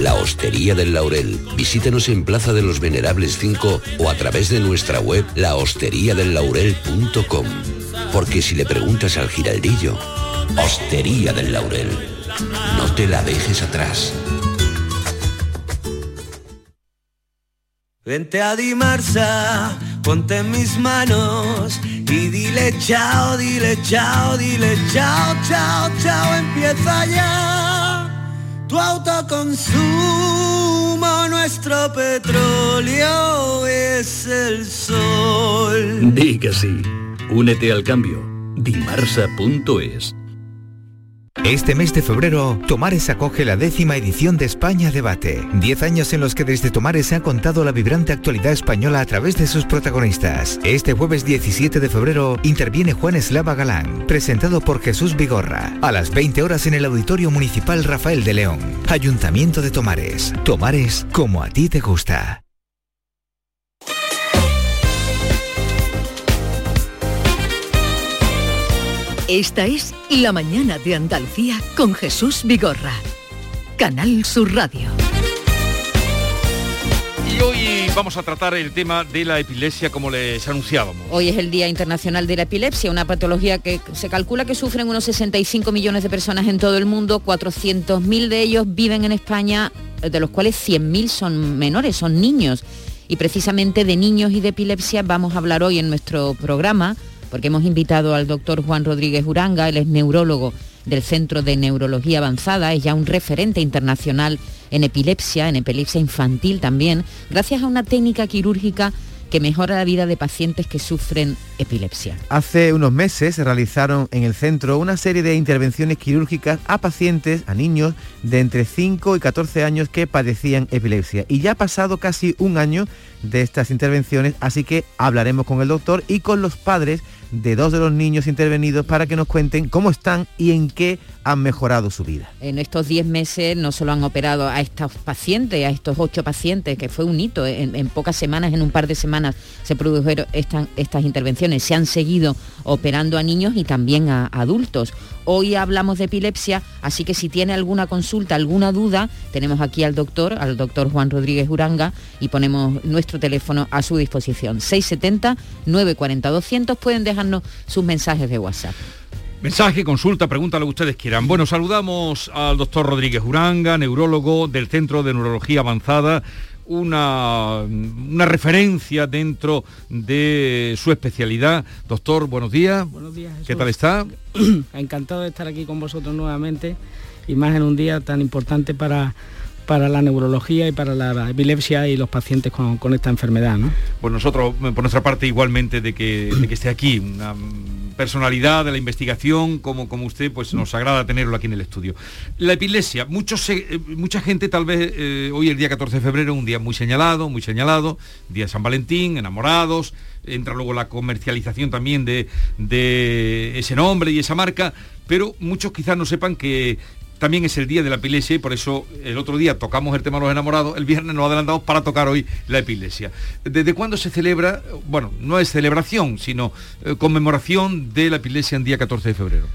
La Hostería del Laurel. Visítenos en Plaza de los Venerables 5 o a través de nuestra web lahosteriadellaurel.com. Porque si le preguntas al giraldillo, Hostería del Laurel, no te la dejes atrás. Vente a Dimarsa, ponte mis manos y dile chao, dile chao, dile chao, chao, chao, empieza ya. Tu autoconsumo, nuestro petróleo es el sol. Di. Únete al cambio. Dimarsa.es Este mes de febrero, Tomares acoge la décima edición de España Debate. Diez años en los que desde Tomares se ha contado la vibrante actualidad española a través de sus protagonistas. Este jueves 17 de febrero interviene Juan Eslava Galán, presentado por Jesús Vigorra, a las 20 horas en el Auditorio Municipal Rafael de León. Ayuntamiento de Tomares. Tomares como a ti te gusta. Esta es La Mañana de Andalucía con Jesús Vigorra. Canal Sur Radio. Y hoy vamos a tratar el tema de la epilepsia como les anunciábamos. Hoy es el Día Internacional de la Epilepsia, una patología que se calcula que sufren unos 65 millones de personas en todo el mundo, 400.000 de ellos viven en España, de los cuales 100.000 son menores, son niños. Y precisamente de niños y de epilepsia vamos a hablar hoy en nuestro programa porque hemos invitado al doctor Juan Rodríguez Uranga, él es neurólogo del Centro de Neurología Avanzada, es ya un referente internacional en epilepsia, en epilepsia infantil también, gracias a una técnica quirúrgica que mejora la vida de pacientes que sufren epilepsia. Hace unos meses se realizaron en el centro una serie de intervenciones quirúrgicas a pacientes, a niños de entre 5 y 14 años que padecían epilepsia. Y ya ha pasado casi un año de estas intervenciones, así que hablaremos con el doctor y con los padres de dos de los niños intervenidos para que nos cuenten cómo están y en qué han mejorado su vida. En estos 10 meses no solo han operado a estos pacientes, a estos ocho pacientes, que fue un hito, en, en pocas semanas, en un par de semanas se produjeron estas, intervenciones, se han seguido operando a niños y también a adultos. Hoy hablamos de epilepsia, así que si tiene alguna consulta, alguna duda, tenemos aquí al doctor, al doctor Juan Rodríguez Uranga, y ponemos nuestro teléfono a su disposición. 670-940-200, pueden dejarnos sus mensajes de WhatsApp. Mensaje, consulta, pregunta lo que ustedes quieran. Bueno, saludamos al doctor Rodríguez Uranga, neurólogo del Centro de Neurología Avanzada, una, una, referencia dentro de su especialidad. Doctor, buenos días. Buenos días. Jesús. ¿Qué tal está? Encantado de estar aquí con vosotros nuevamente y más en un día tan importante para para la neurología y para la epilepsia y los pacientes con, con esta enfermedad. ¿no? Pues nosotros, por nuestra parte, igualmente de que, de que esté aquí, una personalidad de la investigación, como, como usted, pues nos agrada tenerlo aquí en el estudio. La epilepsia, muchos, eh, mucha gente tal vez, eh, hoy el día 14 de febrero, un día muy señalado, muy señalado, día San Valentín, enamorados, entra luego la comercialización también de, de ese nombre y esa marca, pero muchos quizás no sepan que también es el día de la epilepsia y por eso el otro día tocamos el tema de los enamorados, el viernes nos adelantamos para tocar hoy la epilepsia. ¿Desde cuándo se celebra? Bueno, no es celebración, sino eh, conmemoración de la epilepsia en día 14 de febrero.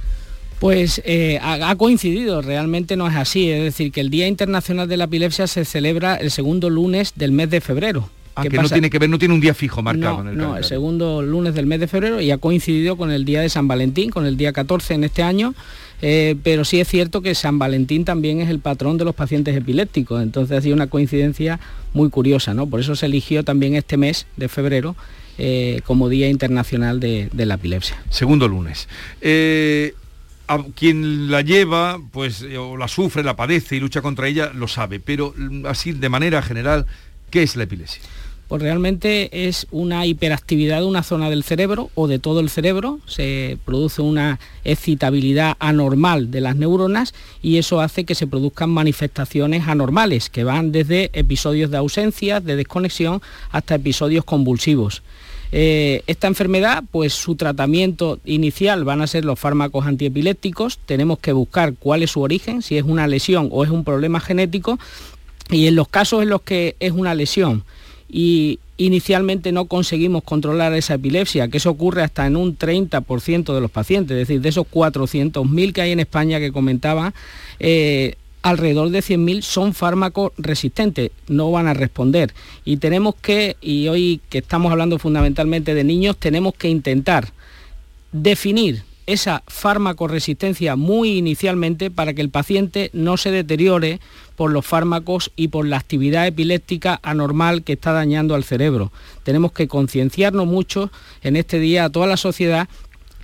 Pues eh, ha, coincidido, realmente no es así, es decir, que el Día Internacional de la Epilepsia se celebra el segundo lunes del mes de febrero. Ah, que no tiene que ver, no tiene un día fijo marcado no, en el No, calendario. el segundo lunes del mes de febrero y ha coincidido con el día de San Valentín, con el día 14 en este año, eh, pero sí es cierto que San Valentín también es el patrón de los pacientes epilépticos, entonces ha sido una coincidencia muy curiosa, ¿no? Por eso se eligió también este mes de febrero eh, como Día Internacional de, de, la Epilepsia. Segundo lunes. Eh, a quien la lleva, pues, o la sufre, la padece y lucha contra ella, lo sabe, pero así de manera general, ¿qué es la epilepsia? Pues realmente es una hiperactividad de una zona del cerebro o de todo el cerebro, se produce una excitabilidad anormal de las neuronas y eso hace que se produzcan manifestaciones anormales que van desde episodios de ausencia, de desconexión, hasta episodios convulsivos. Eh, esta enfermedad, pues su tratamiento inicial van a ser los fármacos antiepilépticos, tenemos que buscar cuál es su origen, si es una lesión o es un problema genético, y en los casos en los que es una lesión y inicialmente no conseguimos controlar esa epilepsia, que eso ocurre hasta en un 30% de los pacientes, es decir, de esos 400.000 que hay en España que comentaba, eh, alrededor de 100.000 son fármacos resistentes, no van a responder. Y tenemos que, y hoy que estamos hablando fundamentalmente de niños, tenemos que intentar definir esa resistencia muy inicialmente para que el paciente no se deteriore por los fármacos y por la actividad epiléptica anormal que está dañando al cerebro. Tenemos que concienciarnos mucho en este día a toda la sociedad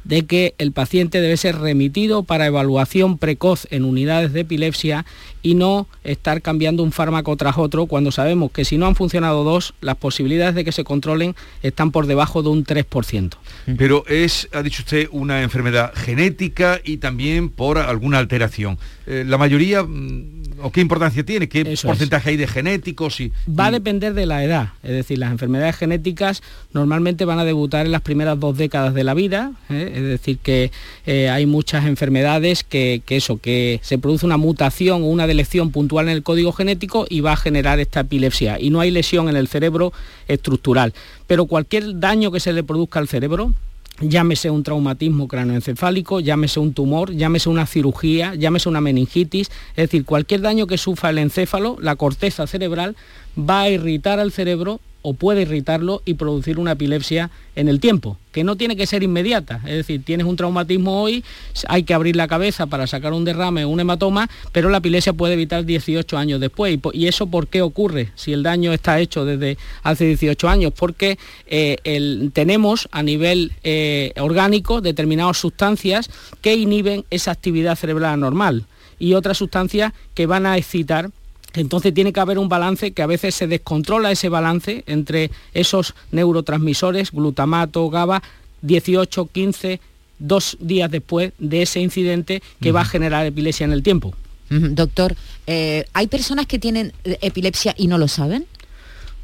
de que el paciente debe ser remitido para evaluación precoz en unidades de epilepsia y no estar cambiando un fármaco tras otro cuando sabemos que si no han funcionado dos, las posibilidades de que se controlen están por debajo de un 3%. Pero es, ha dicho usted, una enfermedad genética y también por alguna alteración. Eh, la mayoría mm, o qué importancia tiene? ¿Qué porcentaje hay de genéticos? Y, Va a depender de la edad, es decir, las enfermedades genéticas normalmente van a debutar en las primeras dos décadas de la vida, ¿eh? es decir, que eh, hay muchas enfermedades que, eso, que se produce una mutación o una delección puntual en el código genético y va a generar esta epilepsia. Y no hay lesión en el cerebro estructural. Pero cualquier daño que se le produzca al cerebro, llámese un traumatismo cranoencefálico, llámese un tumor, llámese una cirugía, llámese una meningitis, es decir, cualquier daño que sufra el encéfalo, la corteza cerebral, va a irritar al cerebro o puede irritarlo y producir una epilepsia en el tiempo, que no tiene que ser inmediata. Es decir, tienes un traumatismo hoy, hay que abrir la cabeza para sacar un derrame o un hematoma, pero la epilepsia puede evitar 18 años después. ¿Y eso por qué ocurre? Si el daño está hecho desde hace 18 años, porque eh, tenemos a nivel eh, orgánico determinadas sustancias que inhiben esa actividad cerebral normal y otras sustancias que van a excitar entonces tiene que haber un balance que a veces se descontrola ese balance entre esos neurotransmisores, glutamato, GABA, 18, 15, dos días después de ese incidente que va a generar epilepsia en el tiempo. Doctor, eh, ¿hay personas que tienen epilepsia y no lo saben?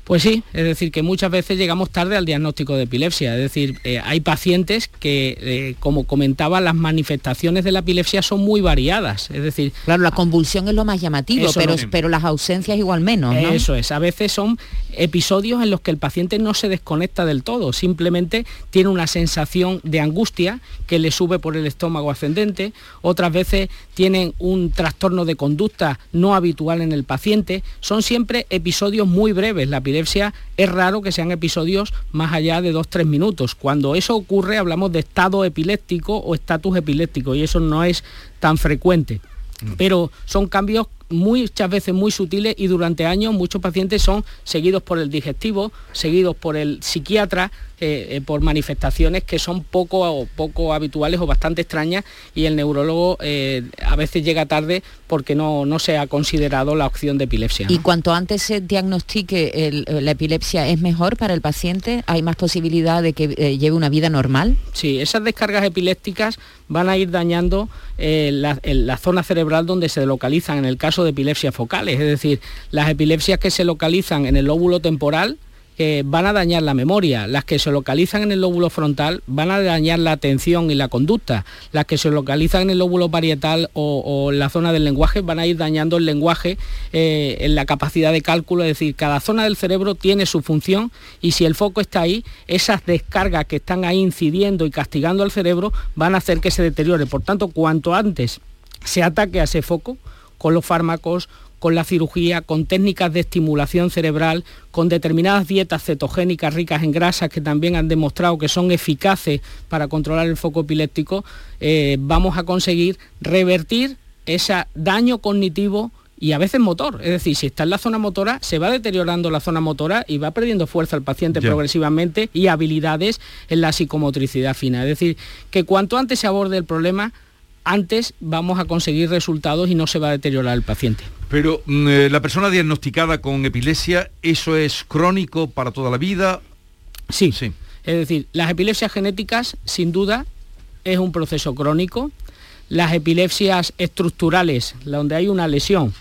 Pues sí, es decir, que muchas veces llegamos tarde al diagnóstico de epilepsia. Es decir, eh, hay pacientes que, eh, como comentaba, las manifestaciones de la epilepsia son muy variadas. Es decir, claro, la convulsión es lo más llamativo, pero, pero las ausencias igual menos. Eso es. A veces son episodios en los que el paciente no se desconecta del todo, simplemente tiene una sensación de angustia que le sube por el estómago ascendente. Otras veces tienen un trastorno de conducta no habitual en el paciente. Son siempre episodios muy breves. La es raro que sean episodios más allá de 2-3 minutos. Cuando eso ocurre hablamos de estado epiléptico o estatus epiléptico y eso no es tan frecuente. Mm. Pero son cambios muchas veces muy sutiles y durante años muchos pacientes son seguidos por el digestivo, seguidos por el psiquiatra, eh, eh, por manifestaciones que son poco, poco habituales o bastante extrañas y el neurólogo eh, a veces llega tarde porque no, no, se ha considerado la opción de epilepsia. ¿Y cuanto antes se diagnostique la epilepsia es mejor para el paciente? ¿Hay más posibilidad de que lleve una vida normal? Sí, esas descargas epilépticas van a ir dañando la, la zona cerebral donde se localizan en el caso de epilepsias focales, es decir, las epilepsias que se localizan en el lóbulo temporal, van a dañar la memoria, las que se localizan en el lóbulo frontal van a dañar la atención y la conducta, las que se localizan en el lóbulo parietal o, en la zona del lenguaje van a ir dañando el lenguaje eh, en la capacidad de cálculo, es decir, cada zona del cerebro tiene su función y si el foco está ahí, esas descargas que están ahí incidiendo y castigando al cerebro van a hacer que se deteriore. Por tanto, cuanto antes se ataque a ese foco, con los fármacos, con la cirugía, con técnicas de estimulación cerebral, con determinadas dietas cetogénicas ricas en grasas que también han demostrado que son eficaces para controlar el foco epiléptico, eh, vamos a conseguir revertir ese daño cognitivo y a veces motor. Es decir, si está en la zona motora, se va deteriorando la zona motora y va perdiendo fuerza el paciente progresivamente y habilidades en la psicomotricidad fina. Es decir, que cuanto antes se aborde el problema, antes vamos a conseguir resultados y no se va a deteriorar el paciente. Pero mm, eh, la persona diagnosticada con epilepsia, ¿eso es crónico para toda la vida? Sí. sí. Es decir, las epilepsias genéticas, sin duda, es un proceso crónico. Las epilepsias estructurales, donde hay una lesión,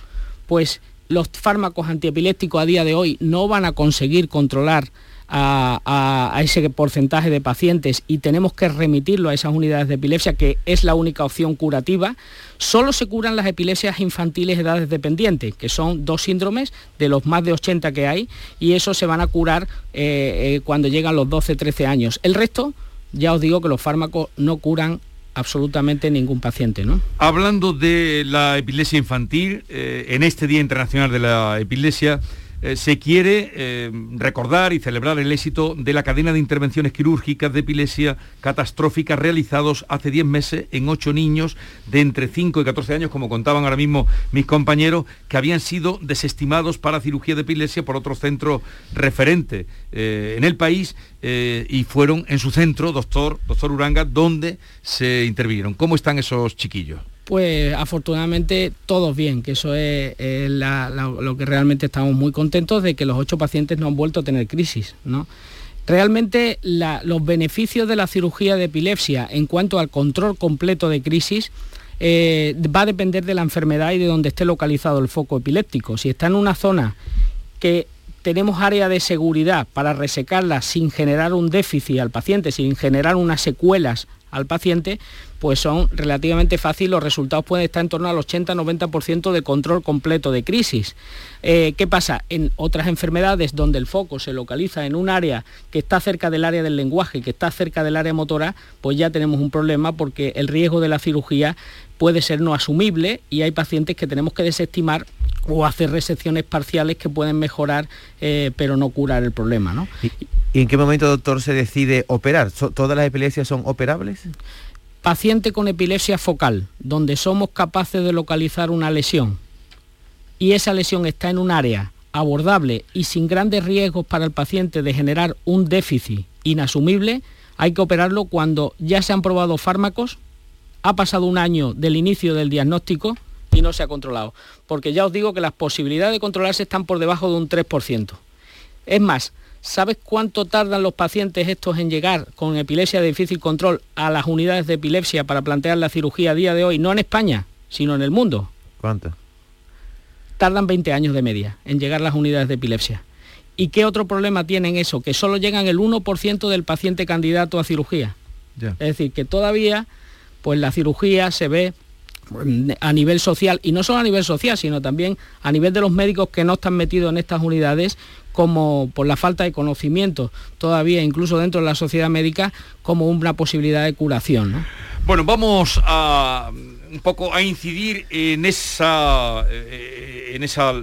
pues los fármacos antiepilépticos a día de hoy no van a conseguir controlar a, ese porcentaje de pacientes y tenemos que remitirlo a esas unidades de epilepsia, que es la única opción curativa, solo se curan las epilepsias infantiles edades dependientes, que son dos síndromes de los más de 80 que hay, y eso se van a curar eh, eh, cuando llegan los 12-13 años. El resto, ya os digo que los fármacos no curan absolutamente ningún paciente, ¿no? Hablando de la epilepsia infantil, eh, en este Día Internacional de la Epilepsia, eh, se quiere eh, recordar y celebrar el éxito de la cadena de intervenciones quirúrgicas de epilepsia catastróficas realizados hace 10 meses en 8 niños de entre 5 y 14 años, como contaban ahora mismo mis compañeros, que habían sido desestimados para cirugía de epilepsia por otro centro referente eh, en el país y fueron en su centro, doctor, doctor Uranga, donde se intervinieron. ¿Cómo están esos chiquillos? Pues afortunadamente todos bien, que eso es, lo que realmente estamos muy contentos de que los ocho pacientes no han vuelto a tener crisis. ¿no? Realmente los beneficios de la cirugía de epilepsia en cuanto al control completo de crisis eh, va a depender de la enfermedad y de donde esté localizado el foco epiléptico. Si está en una zona que tenemos área de seguridad para resecarla sin generar un déficit al paciente, sin generar unas secuelas al paciente, pues son relativamente fáciles, los resultados pueden estar en torno al 80-90% de control completo de crisis. Eh, ¿Qué pasa? En otras enfermedades donde el foco se localiza en un área que está cerca del área del lenguaje, que está cerca del área motora, pues ya tenemos un problema porque el riesgo de la cirugía puede ser no asumible y hay pacientes que tenemos que desestimar o hacer resecciones parciales que pueden mejorar eh, pero no curar el problema. ¿Y, en qué momento, doctor, se decide operar? ¿Todas las epilepsias son operables? Paciente con epilepsia focal, donde somos capaces de localizar una lesión y esa lesión está en un área abordable y sin grandes riesgos para el paciente de generar un déficit inasumible, hay que operarlo cuando ya se han probado fármacos, ha pasado un año del inicio del diagnóstico y no se ha controlado. Porque ya os digo que las posibilidades de controlarse están por debajo de un 3%. Es más, ¿Sabes cuánto tardan los pacientes estos en llegar con epilepsia de difícil control a las unidades de epilepsia para plantear la cirugía a día de hoy? No en España, sino en el mundo. ¿Cuánto? Tardan 20 años de media en llegar a las unidades de epilepsia. ¿Y qué otro problema tienen eso? Que solo llegan el 1% del paciente candidato a cirugía. Es decir, que todavía pues la cirugía se ve a nivel social, y no solo a nivel social, sino también a nivel de los médicos que no están metidos en estas unidades, como por la falta de conocimiento todavía, incluso dentro de la sociedad médica, como una posibilidad de curación. Bueno, vamos a un poco a incidir en esa, eh, en esa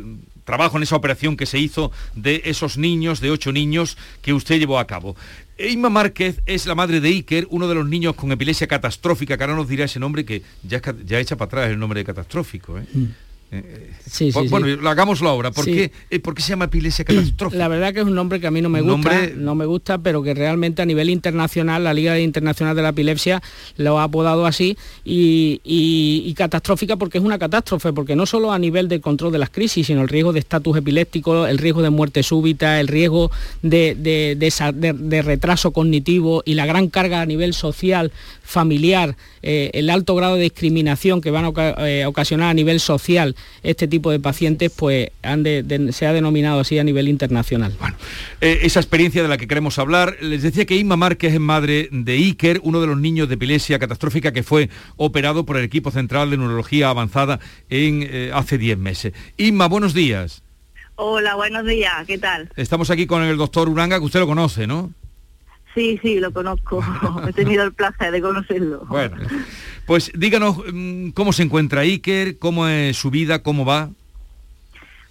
trabajo, en esa operación que se hizo de esos niños, de ocho niños que usted llevó a cabo. Inma Márquez es la madre de Iker, uno de los niños con epilepsia catastrófica, que ahora nos dirá ese nombre que ya, ya echa para atrás el nombre de catastrófico. ¿eh? Mm. Sí, sí, bueno, hagámoslo ahora. ¿Por, qué, eh, ¿Por, qué, se llama epilepsia catastrófica? La verdad que es un nombre que a mí no me gusta, no me gusta, pero que realmente a nivel internacional, la Liga Internacional de la Epilepsia lo ha apodado así y, catastrófica porque es una catástrofe, porque no solo a nivel de control de las crisis, sino el riesgo de estatus epiléptico, el riesgo de muerte súbita, el riesgo de, de, retraso cognitivo y la gran carga a nivel social, familiar, eh, el alto grado de discriminación que van a eh, ocasionar a nivel social este tipo de pacientes pues se ha denominado así a nivel internacional. Bueno, eh, esa experiencia de la que queremos hablar, les decía que Inma Márquez es madre de Iker, uno de los niños de epilepsia catastrófica que fue operado por el equipo central de neurología avanzada en eh, hace 10 meses. Inma, buenos días. Hola, buenos días, ¿qué tal? Estamos aquí con el doctor Uranga, que usted lo conoce, ¿no? Sí, sí, lo conozco. He tenido el placer de conocerlo. Bueno, pues díganos mm, cómo se encuentra Iker, cómo es su vida, cómo va.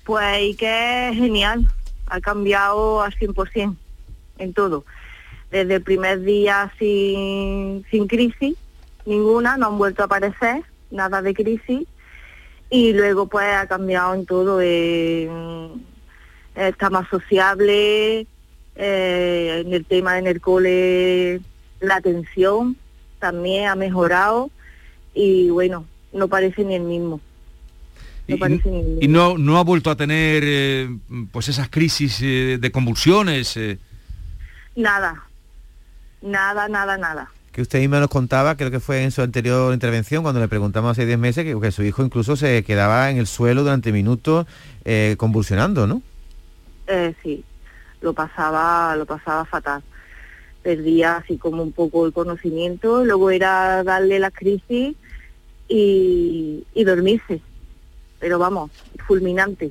Pues Iker es genial, ha cambiado al 100% en todo. Desde el primer día sin, crisis, ninguna, no han vuelto a aparecer, nada de crisis. Y luego pues ha cambiado en todo, está más sociable, eh, en el tema en el cole la atención también ha mejorado y bueno, no parece ni el mismo. No y, parece ni el mismo. y no, no ha vuelto a tener eh, pues esas crisis eh, de convulsiones. Eh. Nada, nada, nada, nada. Que usted misma nos contaba, creo que fue en su anterior intervención, cuando le preguntamos hace 10 meses, que, que, su hijo incluso se quedaba en el suelo durante minutos convulsionando, ¿no? sí, lo pasaba, lo pasaba fatal perdía así como un poco el conocimiento, luego era darle la crisis y, dormirse, pero vamos, fulminante,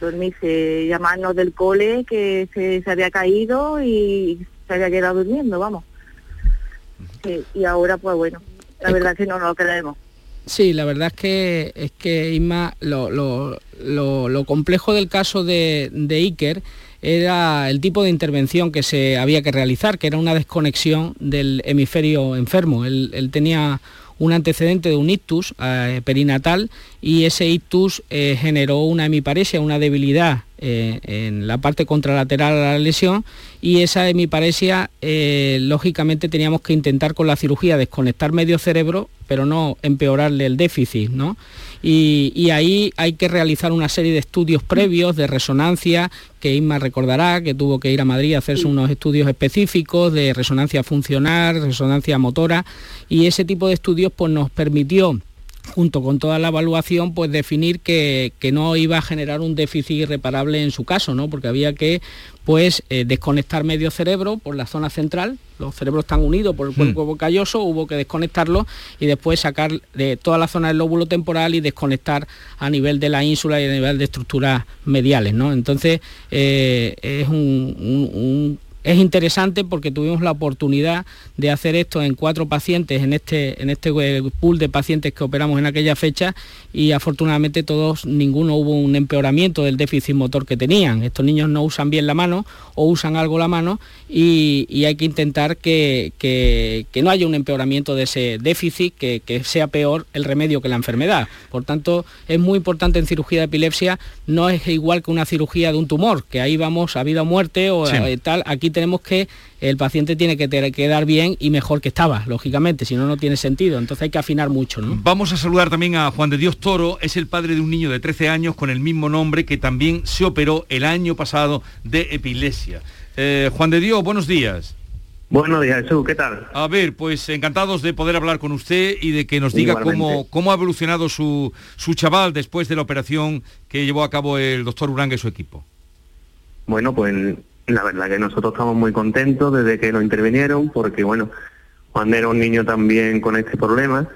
dormirse, llamarnos del cole que se, había caído y se había quedado durmiendo, vamos. y ahora pues bueno, la verdad es que no nos lo creemos. Sí, la verdad es que es que Isma, lo, lo, lo, complejo del caso de, de Iker era el tipo de intervención que se había que realizar, que era una desconexión del hemisferio enfermo. Él, tenía un antecedente de un ictus eh, perinatal y ese ictus eh, generó una hemiparesia, una debilidad eh, en la parte contralateral a la lesión y esa hemiparesia lógicamente teníamos que intentar con la cirugía desconectar medio cerebro pero no empeorarle el déficit, ¿no? Y, ahí hay que realizar una serie de estudios previos de resonancia, que Isma recordará que tuvo que ir a Madrid a hacerse unos estudios específicos de resonancia funcional, resonancia motora, y ese tipo de estudios pues, nos permitió junto con toda la evaluación, pues definir que, no iba a generar un déficit irreparable en su caso, ¿no? Porque había que pues eh, desconectar medio cerebro por la zona central, los cerebros están unidos por el cuerpo hmm. calloso, hubo que desconectarlo y después sacar de toda la zona del lóbulo temporal y desconectar a nivel de la ínsula y a nivel de estructuras mediales, ¿no? Entonces eh, es un es interesante porque tuvimos la oportunidad de hacer esto en cuatro pacientes en este, en este pool de pacientes que operamos en aquella fecha y afortunadamente todos, ninguno hubo un empeoramiento del déficit motor que tenían. Estos niños no usan bien la mano o usan algo la mano y, hay que intentar que, no haya un empeoramiento de ese déficit, que, sea peor el remedio que la enfermedad. Por tanto, es muy importante en cirugía de epilepsia, no es igual que una cirugía de un tumor, que ahí vamos a vida o muerte o eh, tal, aquí tenemos que el paciente tiene que quedar bien y mejor que estaba, lógicamente, si no, no tiene sentido. Entonces hay que afinar mucho. ¿no? Vamos a saludar también a Juan de Dios Toro, es el padre de un niño de 13 años con el mismo nombre que también se operó el año pasado de epilepsia. Eh, Juan de Dios, buenos días. Buenos días, Jesús, ¿qué tal? A ver, pues encantados de poder hablar con usted y de que nos diga cómo, cómo ha evolucionado su, su chaval después de la operación que llevó a cabo el doctor Uranga y su equipo. Bueno, pues la verdad que nosotros estamos muy contentos desde que nos intervinieron, porque bueno, cuando era un niño también con este problema,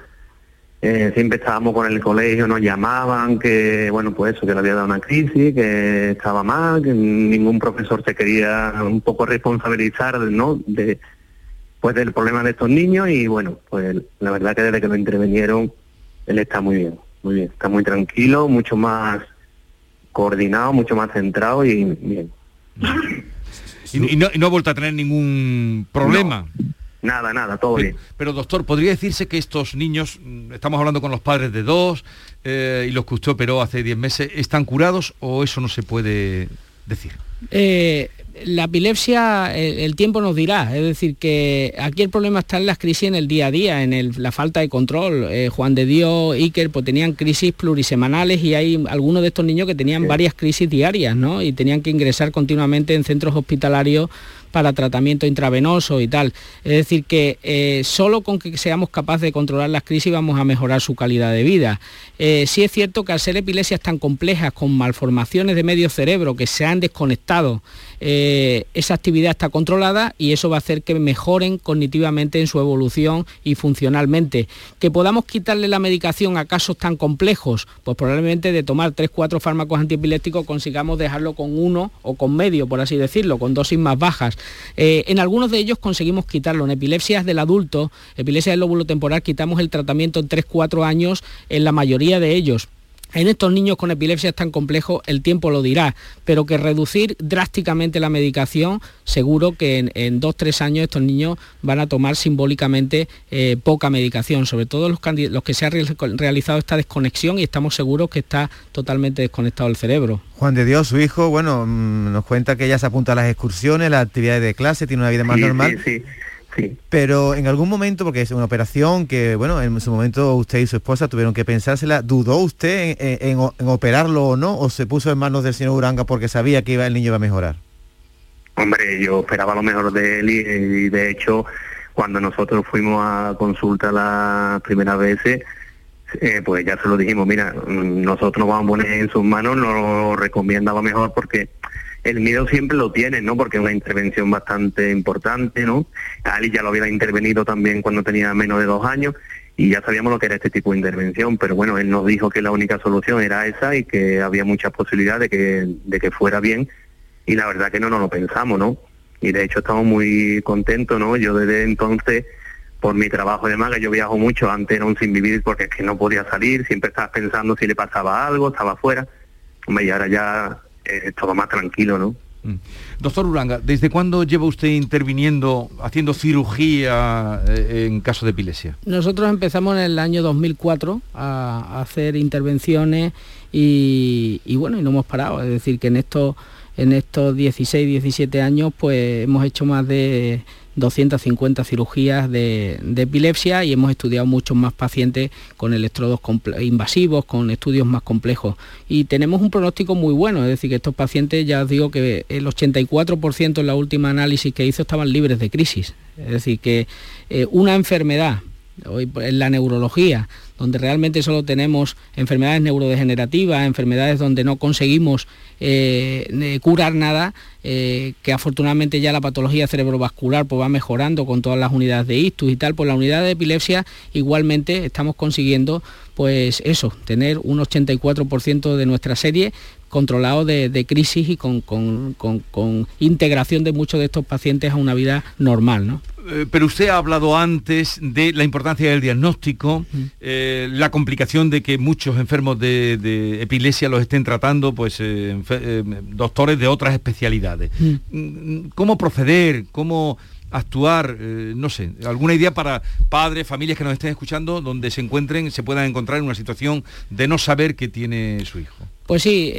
eh, siempre estábamos con el colegio, nos llamaban que, bueno, pues eso, que le había dado una crisis, que estaba mal, que ningún profesor se quería un poco responsabilizar, ¿no? De, pues del problema de estos niños y bueno, pues la verdad que desde que nos intervinieron, él está muy bien, muy bien, está muy tranquilo, mucho más coordinado, mucho más centrado y bien. Y, no, ha vuelto a tener ningún problema. Nada, nada, todo bien. Pero doctor, ¿podría decirse que estos niños, mm, estamos hablando con los padres de dos eh, y los que usted operó hace 10 meses, ¿están curados o eso no se puede decir? Eh, la epilepsia, el, tiempo nos dirá, es decir, que aquí el problema está en las crisis en el día a día, en la falta de control. Eh, Juan de Dios, Iker, pues tenían crisis plurisemanales y hay algunos de estos niños que tenían varias crisis diarias, ¿no? Y tenían que ingresar continuamente en centros hospitalarios para tratamiento intravenoso y tal. Es decir, que eh, solo con que seamos capaces de controlar las crisis vamos a mejorar su calidad de vida. Eh, sí es cierto que al ser epilesias tan complejas, con malformaciones de medio cerebro que se han desconectado, eh, esa actividad está controlada y eso va a hacer que mejoren cognitivamente en su evolución y funcionalmente. Que podamos quitarle la medicación a casos tan complejos, pues probablemente de tomar 3-4 fármacos antiepilépticos consigamos dejarlo con uno o con medio, por así decirlo, con dosis más bajas. Eh, en algunos de ellos conseguimos quitarlo. En epilepsias del adulto, epilepsia del lóbulo temporal, quitamos el tratamiento en 3-4 años en la mayoría de ellos. En estos niños con epilepsia tan complejo, el tiempo lo dirá, pero que reducir drásticamente la medicación, seguro que en, en dos, tres años estos niños van a tomar simbólicamente eh, poca medicación, sobre todo los, los que se ha realizado esta desconexión y estamos seguros que está totalmente desconectado el cerebro. Juan de Dios, su hijo, bueno, mm, nos cuenta que ella se apunta a las excursiones, las actividades de clase, tiene una vida más normal. Sí, Sí. Pero en algún momento, porque es una operación que, bueno, en su momento usted y su esposa tuvieron que pensársela, ¿dudó usted en, operarlo o no? ¿O se puso en manos del señor Uranga porque sabía que iba, el niño iba a mejorar? Hombre, yo esperaba lo mejor de él y, de hecho cuando nosotros fuimos a consulta las primeras veces, eh, pues ya se lo dijimos, mira, nosotros nos vamos a poner en sus manos, nos lo recomiendaba mejor porque el miedo siempre lo tiene, ¿no? Porque es una intervención bastante importante, ¿no? Ali ya lo había intervenido también cuando tenía menos de dos años y ya sabíamos lo que era este tipo de intervención, pero bueno, él nos dijo que la única solución era esa y que había mucha posibilidad de que, de que fuera bien y la verdad que no nos lo pensamos, ¿no? Y de hecho estamos muy contentos, ¿no? Yo desde entonces, por mi trabajo de maga, yo viajo mucho, antes era un sin vivir porque es que no podía salir, siempre estaba pensando si le pasaba algo, estaba afuera, y ahora ya es todo más tranquilo, ¿no? Mm. Doctor Uranga, ¿desde cuándo lleva usted interviniendo, haciendo cirugía eh, en caso de epilepsia? Nosotros empezamos en el año 2004 a, hacer intervenciones y, y, bueno, y no hemos parado. Es decir, que en estos, en estos 16, 17 años pues hemos hecho más de 250 cirugías de, epilepsia y hemos estudiado muchos más pacientes con electrodos invasivos, con estudios más complejos. Y tenemos un pronóstico muy bueno, es decir, que estos pacientes, ya os digo que el 84% en la última análisis que hizo estaban libres de crisis. Es decir, que eh, una enfermedad, hoy en la neurología, donde realmente solo tenemos enfermedades neurodegenerativas, enfermedades donde no conseguimos eh, curar nada, eh, que afortunadamente ya la patología cerebrovascular pues, va mejorando con todas las unidades de ictus y tal, pues la unidad de epilepsia igualmente estamos consiguiendo pues eso, tener un 84% de nuestra serie controlado de, crisis y con, integración de muchos de estos pacientes a una vida normal. ¿no? Eh, pero usted ha hablado antes de la importancia del diagnóstico, eh, la complicación de que muchos enfermos de, epilepsia los estén tratando pues eh, doctores de otras especialidades. Mm, ¿Cómo proceder? ¿Cómo actuar, no sé, alguna idea para padres, familias que nos estén escuchando, donde se encuentren, se puedan encontrar en una situación de no saber qué tiene su hijo? Pues sí,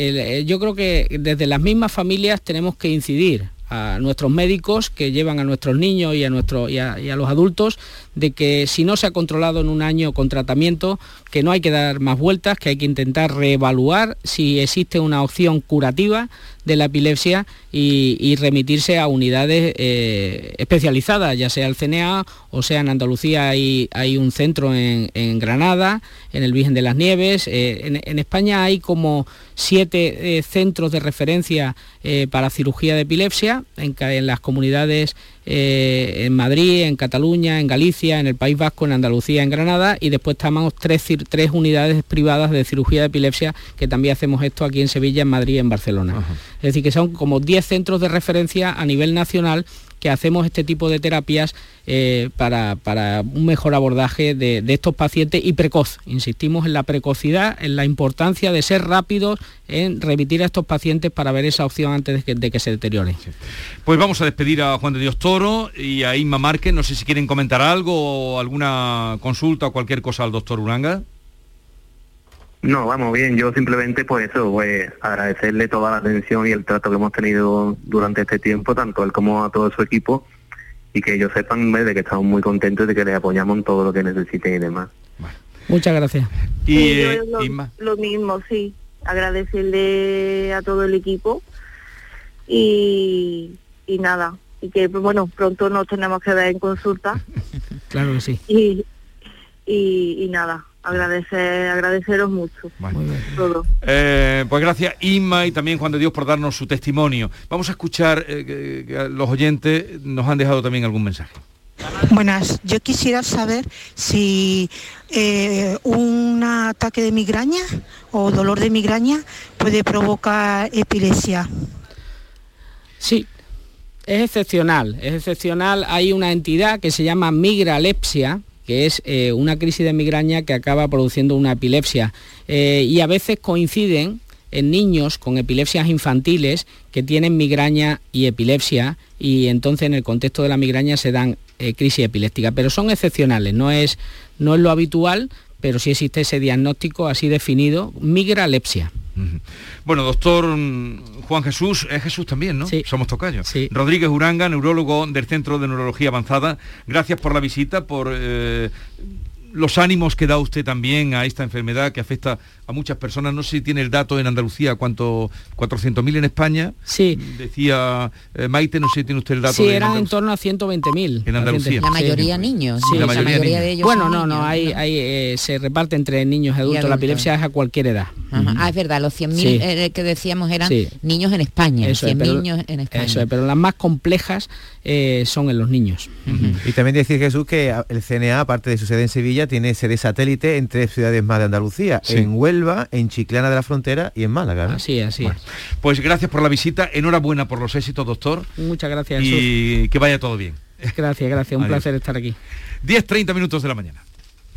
yo creo que desde las mismas familias tenemos que incidir a nuestros médicos que llevan a nuestros niños y a, nuestro, y a, los adultos de que si no se ha controlado en un año con tratamiento, que no hay que dar más vueltas, que hay que intentar reevaluar si existe una opción curativa de la epilepsia y, remitirse a unidades eh, especializadas, ya sea el CNA o sea en Andalucía hay, hay un centro en, Granada, en el Virgen de las Nieves. Eh, en, España hay como siete eh, centros de referencia para cirugía de epilepsia en, en las comunidades eh, en Madrid, en Cataluña, en Galicia, en el País Vasco, en Andalucía, en Granada y después estamos tres, tres unidades privadas de cirugía de epilepsia que también hacemos esto aquí en Sevilla, en Madrid y en Barcelona. Es decir, que son como 10 centros de referencia a nivel nacional que hacemos este tipo de terapias eh, para, un mejor abordaje de, estos pacientes y precoz. Insistimos en la precocidad, en la importancia de ser rápidos en remitir a estos pacientes para ver esa opción antes de que, se deteriore. Pues vamos a despedir a Juan de Dios Toro y a Inma Márquez. No sé si quieren comentar algo o alguna consulta o cualquier cosa al doctor Uranga. No, vamos bien, yo simplemente pues eso, pues agradecerle toda la atención y el trato que hemos tenido durante este tiempo, tanto él como a todo su equipo, y que ellos sepan de que estamos muy contentos de que les apoyamos en todo lo que necesiten y demás. Muchas gracias. Y eh, lo, mismo, sí, agradecerle a todo el equipo y, y nada, y que bueno, pronto nos tenemos que ver en consulta. claro que sí. Y, y, y nada, agradecer, agradeceros mucho. Todo. Eh, pues gracias Inma y también Juan de Dios por darnos su testimonio. Vamos a escuchar, eh, los oyentes nos han dejado también algún mensaje. Buenas, yo quisiera saber si eh, un ataque de migraña o dolor de migraña puede provocar epilepsia. Sí, es excepcional, es excepcional. Hay una entidad que se llama migralepsia, que es eh, una crisis de migraña que acaba produciendo una epilepsia. Eh, y a veces coinciden en niños con epilepsias infantiles que tienen migraña y epilepsia y entonces en el contexto de la migraña se dan eh, crisis epilépticas, pero son excepcionales, no es, no es lo habitual, pero sí existe ese diagnóstico así definido, migralepsia. Bueno, doctor mm, Juan Jesús, es Jesús también, ¿no? Sí. Somos tocayos. Sí. Rodríguez Uranga, neurólogo del Centro de Neurología Avanzada. Gracias por la visita, por eh, los ánimos que da usted también a esta enfermedad que afecta a muchas personas. No sé si tiene el dato en Andalucía, cuánto 400.000 en España. Sí. Decía eh, Maite, no sé si tiene usted el dato. Sí, eran en torno a 120.000. En Andalucía. La mayoría niños. Sí, la mayoría, de ellos. Bueno, no, no, hay, hay eh, se reparte entre niños y adultos. La epilepsia es a cualquier edad. Ah, es verdad, los 100.000 eh, que decíamos eran niños en España. Eso 100 niños en España. Eso es, pero las más complejas son en los niños. Y también decir Jesús que el CNA, aparte de su sede en Sevilla, tiene sede satélite en tres ciudades más de Andalucía, en Huelva, en Chiclana de la Frontera y en Málaga. Así, así Pues gracias por la visita, enhorabuena por los éxitos, doctor. Muchas gracias. Y que vaya todo bien. Gracias, gracias, un placer estar aquí. 10.30 minutos de la mañana.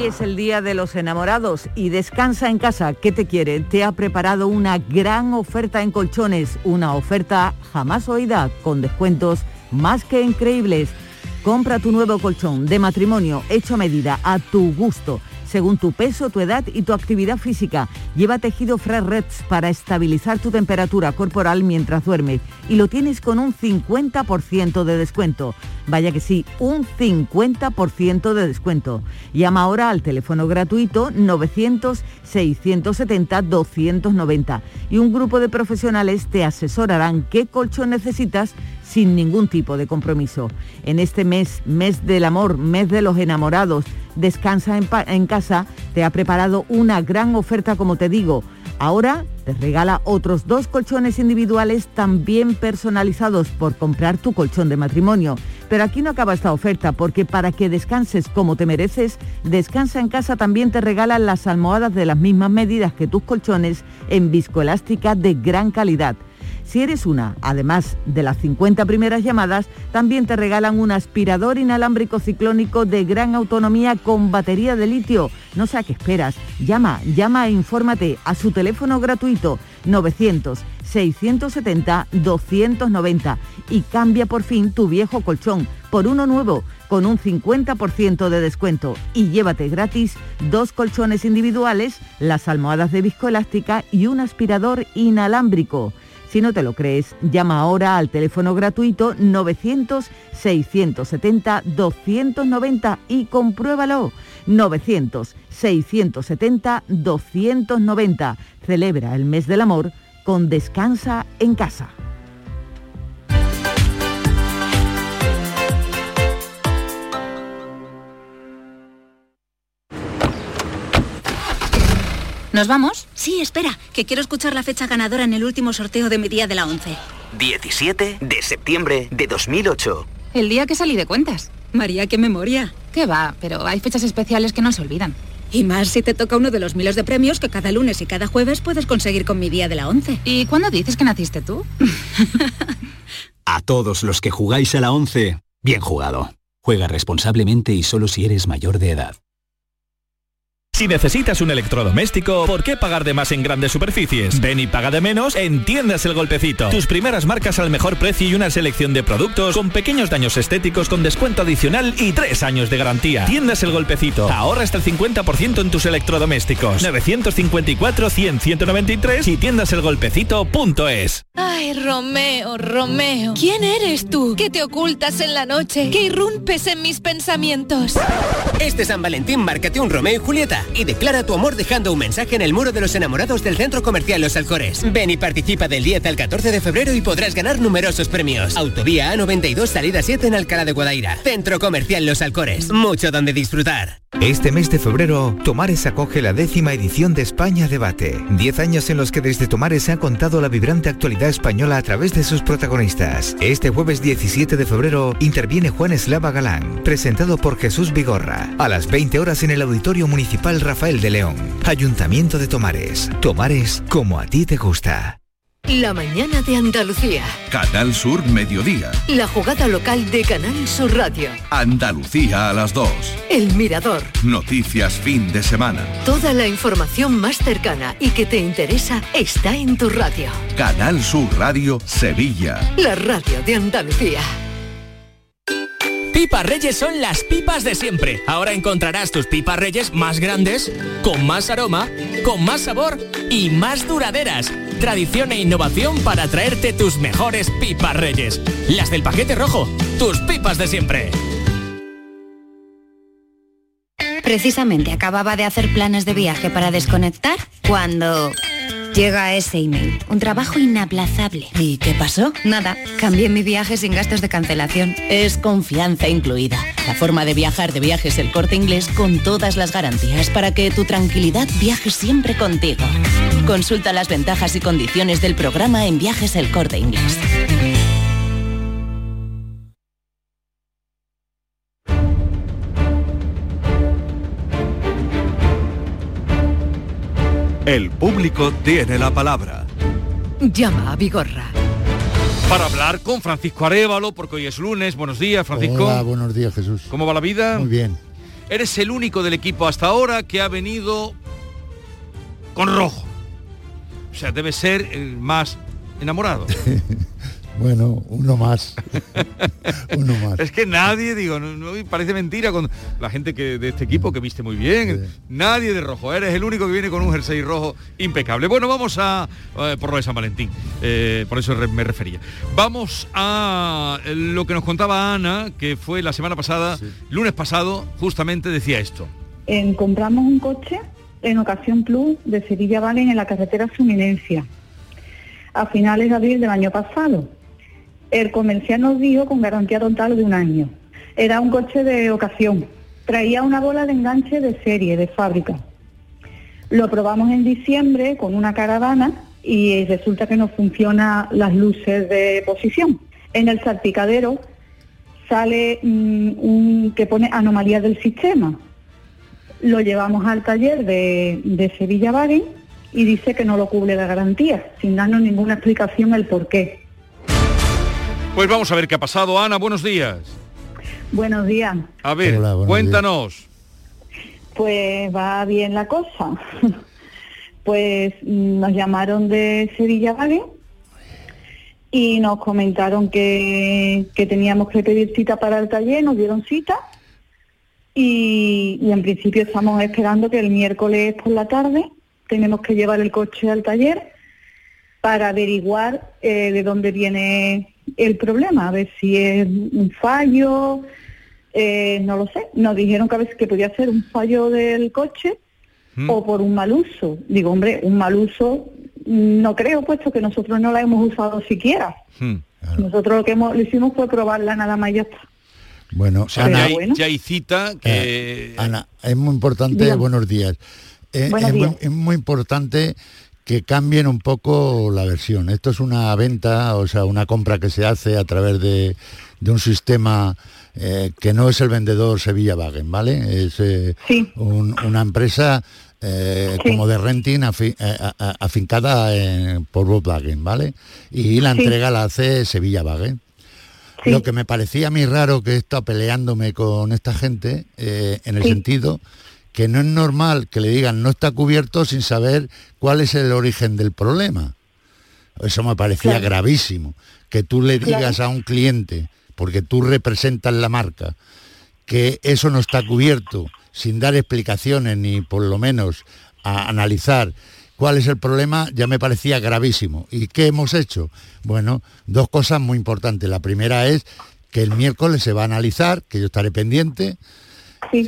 Hoy es el día de los enamorados y descansa en casa. ¿Qué te quiere? Te ha preparado una gran oferta en colchones, una oferta jamás oída, con descuentos más que increíbles. Compra tu nuevo colchón de matrimonio hecho a medida, a tu gusto según tu peso, tu edad y tu actividad física. Lleva tejido Fresh Reds para estabilizar tu temperatura corporal mientras duermes y lo tienes con un 50% de descuento. Vaya que sí, un 50% de descuento. Llama ahora al teléfono gratuito 900-670-290 y un grupo de profesionales te asesorarán qué colchón necesitas sin ningún tipo de compromiso. En este mes, mes del amor, mes de los enamorados, Descansa en, casa te ha preparado una gran oferta, como te digo. Ahora te regala otros dos colchones individuales también personalizados por comprar tu colchón de matrimonio. Pero aquí no acaba esta oferta porque para que descanses como te mereces, Descansa en casa también te regalan las almohadas de las mismas medidas que tus colchones en viscoelástica de gran calidad. Si eres una, además de las 50 primeras llamadas, también te regalan un aspirador inalámbrico ciclónico de gran autonomía con batería de litio. No sé a qué esperas. Llama, llama e infórmate a su teléfono gratuito 900 670 290 y cambia por fin tu viejo colchón por uno nuevo con un 50% de descuento y llévate gratis dos colchones individuales, las almohadas de viscoelástica y un aspirador inalámbrico. Si no te lo crees, llama ahora al teléfono gratuito 900-670-290 y compruébalo. 900-670-290. Celebra el mes del amor con Descansa en casa. ¿Nos vamos? Sí, espera, que quiero escuchar la fecha ganadora en el último sorteo de mi día de la 11. 17 de septiembre de 2008. El día que salí de cuentas. María, qué memoria. Qué va, pero hay fechas especiales que no se olvidan. Y más si te toca uno de los miles de premios que cada lunes y cada jueves puedes conseguir con mi día de la 11. ¿Y cuándo dices que naciste tú? a todos los que jugáis a la 11, bien jugado. Juega responsablemente y solo si eres mayor de edad. Si necesitas un electrodoméstico, ¿por qué pagar de más en grandes superficies? Ven y paga de menos en Tiendas El Golpecito. Tus primeras marcas al mejor precio y una selección de productos con pequeños daños estéticos con descuento adicional y tres años de garantía. Tiendas El Golpecito. Ahorra hasta el 50% en tus electrodomésticos. 954-100-193 y tiendaselgolpecito.es. Ay, Romeo, Romeo. ¿Quién eres tú? ¿Qué te ocultas en la noche? ¿Qué irrumpes en mis pensamientos? Este San Valentín, márcate un Romeo y Julieta y declara tu amor dejando un mensaje en el muro de los enamorados del Centro Comercial Los Alcores. Ven y participa del 10 al 14 de febrero y podrás ganar numerosos premios. Autovía A92, salida 7 en Alcalá de Guadaira. Centro Comercial Los Alcores. Mucho donde disfrutar. Este mes de febrero, Tomares acoge la décima edición de España Debate. Diez años en los que desde Tomares se ha contado la vibrante actualidad española a través de sus protagonistas. Este jueves 17 de febrero interviene Juan Eslava Galán, presentado por Jesús Vigorra, a las 20 horas en el Auditorio Municipal Rafael de León. Ayuntamiento de Tomares. Tomares como a ti te gusta. La mañana de Andalucía. Canal Sur Mediodía. La jugada local de Canal Sur Radio. Andalucía a las 2. El Mirador. Noticias fin de semana. Toda la información más cercana y que te interesa está en tu radio. Canal Sur Radio Sevilla. La radio de Andalucía. Pipas Reyes son las pipas de siempre. Ahora encontrarás tus pipas Reyes más grandes, con más aroma, con más sabor y más duraderas. Tradición e innovación para traerte tus mejores pipas Reyes. Las del paquete rojo, tus pipas de siempre. Precisamente acababa de hacer planes de viaje para desconectar cuando llega ese email. Un trabajo inaplazable. ¿Y qué pasó? Nada, cambié mi viaje sin gastos de cancelación. Es confianza incluida. La forma de viajar de viajes el corte inglés con todas las garantías para que tu tranquilidad viaje siempre contigo. Consulta las ventajas y condiciones del programa en viajes el corte inglés. El público tiene la palabra. Llama a Vigorra. Para hablar con Francisco Arevalo, porque hoy es lunes. Buenos días, Francisco. Hola, buenos días, Jesús. ¿Cómo va la vida? Muy bien. Eres el único del equipo hasta ahora que ha venido con rojo. O sea, debe ser el más enamorado. Bueno, uno más. uno más. Es que nadie, digo, no, no- parece mentira con la gente que de este equipo que viste muy bien. Nadie de rojo. Eres el único que viene con un jersey rojo impecable. Bueno, vamos a eh, por lo de San Valentín. Eh, por eso re- me refería. Vamos a lo que nos contaba Ana, que fue la semana pasada, lunes pasado, justamente decía esto. Eh, compramos un coche en Ocasión Plus de Sevilla Valen en la carretera Suminencia a finales de abril del año pasado. El comercial nos dijo con garantía total de un año. Era un coche de ocasión. Traía una bola de enganche de serie, de fábrica. Lo probamos en diciembre con una caravana y resulta que no funciona las luces de posición. En el salpicadero sale mm, un que pone anomalías del sistema. Lo llevamos al taller de, Sevilla Vagen y dice que no lo cubre la garantía, sin darnos ninguna explicación el por qué. Pues vamos a ver qué ha pasado. Ana, buenos días. Buenos días. A ver, Hola, cuéntanos. Pues va bien la cosa. pues mm, nos llamaron de Sevilla Vagen y nos comentaron que, que teníamos que pedir cita para el taller, nos dieron cita y, y en principio estamos esperando que el miércoles por la tarde tenemos que llevar el coche al taller para averiguar eh, de dónde viene el problema, a ver si es un fallo, eh, no lo sé. Nos dijeron que a veces que podía ser un fallo del coche o por un mal uso. Digo, hombre, un mal uso mm, no creo, puesto que nosotros no la hemos usado siquiera. Hmm. Nosotros lo que hemos, lo hicimos fue probarla nada más y ya está. Bueno, O sea, Ana, ya, hay, ya hay cita que... Eh, Ana, es muy importante, Dígame. buenos días. Eh, Buenos es, muy, días. es muy importante que cambien un poco la versión. Esto es una venta, o sea, una compra que se hace a través de, de un sistema eh, que no es el vendedor Sevilla Wagen, ¿vale? Es eh, un- una empresa eh, como de renting afi- afincada en- por Volkswagen, ¿vale? Y la Sí. entrega la hace Sevilla Wagen. Lo que me parecía a mí raro que he estado peleándome con esta gente, en el sentido que no es normal que le digan no está cubierto sin saber cuál es el origen del problema. Eso me parecía Claro. gravísimo. Que tú le Claro. digas a un cliente, porque tú representas la marca, que eso no está cubierto sin dar explicaciones ni por lo menos a analizar cuál es el problema, ya me parecía gravísimo. ¿Y qué hemos hecho? Bueno, dos cosas muy importantes. La primera es que el miércoles se va a analizar, que yo estaré pendiente,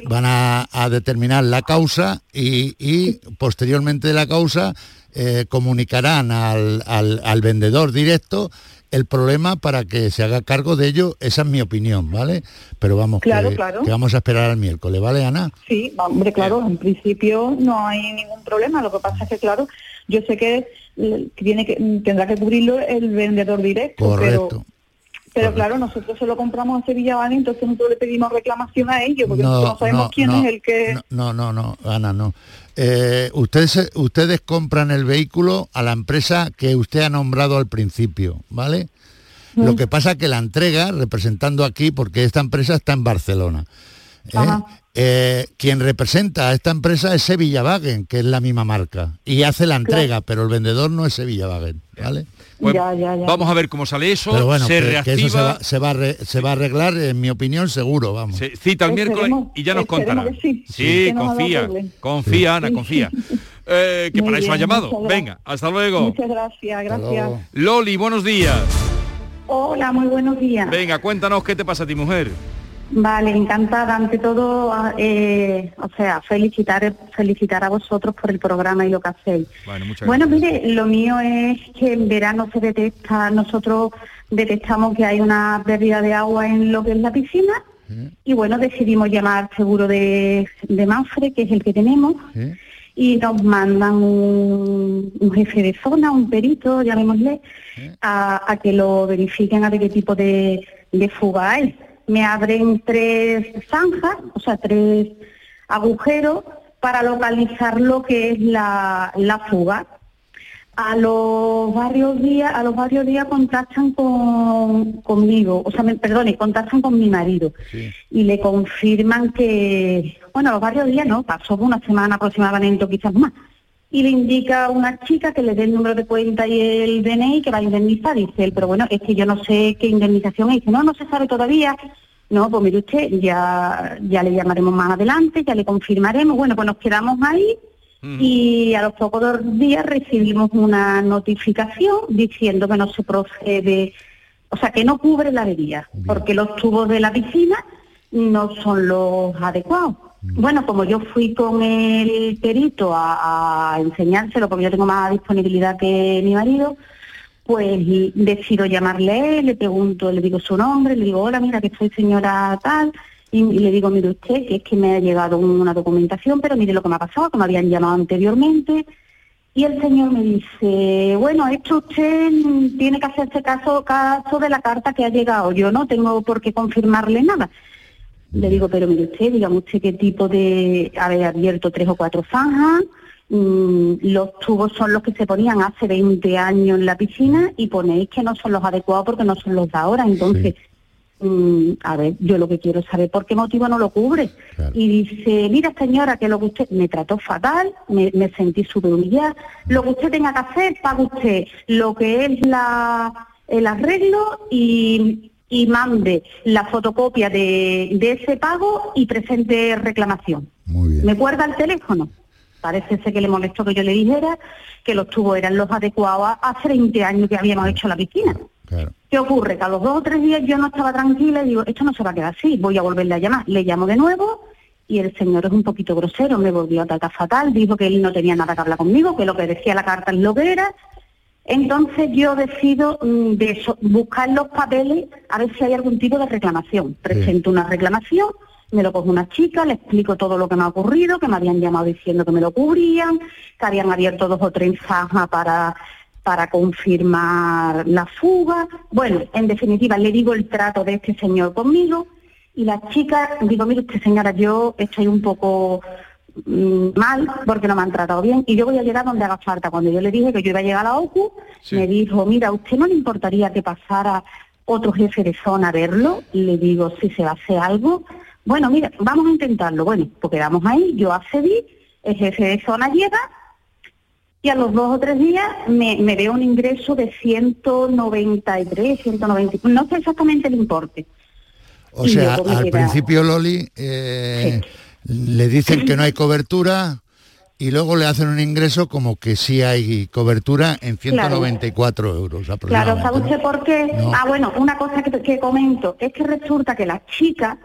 van a, a determinar la causa y, y posteriormente de la causa eh, comunicarán al, al- al vendedor directo el problema para que se haga cargo de ello. Esa es mi opinión, ¿vale? Pero vamos, Claro, que, claro. que vamos a esperar al miércoles, ¿vale, Ana? Sí, hombre, claro, en principio no hay ningún problema. Lo que pasa es que, claro, yo sé que eh, tiene que tendrá que cubrirlo el vendedor directo, Correcto. pero Pero claro, nosotros se lo compramos a Sevilla Vale, entonces nosotros le pedimos reclamación a ellos, porque no sabemos quién no, es el que... No, no, no, Ana, no. Eh, ustedes, ustedes compran el vehículo a la empresa que usted ha nombrado al principio, ¿vale? Mm. Lo que pasa que la entrega, representando aquí, porque esta empresa está en Barcelona. ¿eh? Eh, quien representa a esta empresa es Sevilla Wagen, que es la misma marca, y hace la entrega, pero el vendedor no es Sevilla Wagen, ¿vale? Pues Ya, ya, ya. Vamos a ver cómo sale eso, Pero bueno, se que- eso se va, se va a re- se va a arreglar, en mi opinión, seguro, vamos. se cita el miércoles y ya nos contará. sí, confía, confía, Ana, confía. Eh, que Muy para eso ha llamado. Venga, hasta luego. Muchas gracias, gracias. Loli, buenos días. Hola, muy buenos días. Venga, cuéntanos qué te pasa a ti, mujer. Vale, encantada. Ante todo, a- eh, o sea, felicitar, felicitar a vosotros por el programa y lo que hacéis. Bueno, Bueno, mire, lo mío es que en verano se detecta, nosotros detectamos que hay una pérdida de agua en lo que es la piscina y bueno, decidimos llamar seguro de, de Manfred, que es el que tenemos, y nos mandan un, un jefe de zona, un perito, llamémosle, a, a que lo verifiquen a ver qué tipo de, de fuga hay. Me abren tres zanjas, o sea, tres agujeros para localizar lo que es la, la fuga. A los varios días, a los varios días contactan con, conmigo, o sea, me, perdone, contactan con mi marido y le confirman que, bueno, a los varios días no, pasó una semana aproximadamente, o quizás más. Y le indica a una chica que le dé el número de cuenta y el DNI que va a indemnizar. Dice él, pero bueno, es que yo no sé qué indemnización es. Dice, no, no se sabe todavía. No, pues mire usted, ya, ya le llamaremos más adelante, ya le confirmaremos. Bueno, pues nos quedamos ahí y a los pocos días recibimos una notificación diciendo que no se procede, o sea, que no cubre la avería, porque los tubos de la piscina no son los adecuados. Bueno, como yo fui con el perito a, enseñárselo, porque yo tengo más disponibilidad que mi marido, pues decido llamarle le pregunto, le digo su nombre, le digo, hola, mira, que soy señora tal, y, le digo, mire usted, que es que me ha llegado una documentación, pero mire lo que me ha pasado, que me habían llamado anteriormente, y el señor me dice, bueno, esto usted tiene que hacerse caso, caso de la carta que ha llegado, yo no tengo por qué confirmarle nada. Le digo, pero mire usted, dígame usted qué tipo de haber abierto tres o cuatro zanjas, mm, los tubos son los que se ponían hace 20 años en la piscina y ponéis que no son los adecuados porque no son los de ahora. Entonces, mm, a ver, yo lo que quiero es saber por qué motivo no lo cubre. Y dice, mira señora, que lo que usted me trató fatal, me, me sentí súper humillada, lo que usted tenga que hacer, paga usted lo que es la, el arreglo y, y mande la fotocopia de, de ese pago y presente reclamación. ¿Me guarda el teléfono? Parece ser que le molestó que yo le dijera que los tubos eran los adecuados a- hace 20 años que habíamos hecho la piscina. ¿Qué ocurre? Que a los dos o tres días yo no estaba tranquila y digo, esto no se va a quedar así, voy a volverle a llamar. Le llamo de nuevo y el señor es un poquito grosero, me volvió a tratar fatal, dijo que él no tenía nada que hablar conmigo, que lo que decía la carta es lo que era. Entonces yo decido mm, de eso, buscar los papeles a ver si hay algún tipo de reclamación. Presento una reclamación, me lo coge una chica, le explico todo lo que me ha ocurrido, que me habían llamado diciendo que me lo cubrían, que habían abierto dos o tres zanjas para, para confirmar la fuga. Bueno, en definitiva, le digo el trato de este señor conmigo y la chica, digo, mire usted señora, yo estoy un poco mal porque no me han tratado bien y yo voy a llegar donde haga falta. Cuando yo le dije que yo iba a llegar a la OCU, me dijo, mira, ¿a usted no le importaría que pasara otro jefe de zona a verlo? Le digo, si se va a hacer algo. Bueno, mira, vamos a intentarlo. Bueno, pues quedamos ahí, yo accedí, el jefe de zona llega y a los dos o tres días me, me veo un ingreso de 193, 190, no sé exactamente el importe. O Y sea, me al queda- principio Loli eh, le dicen que no hay cobertura y luego le hacen un ingreso como que sí hay cobertura en 194 euros Claro, aproximadamente. ¿sabe usted por qué? No. Ah, bueno, una cosa que, que comento es que resulta que la chica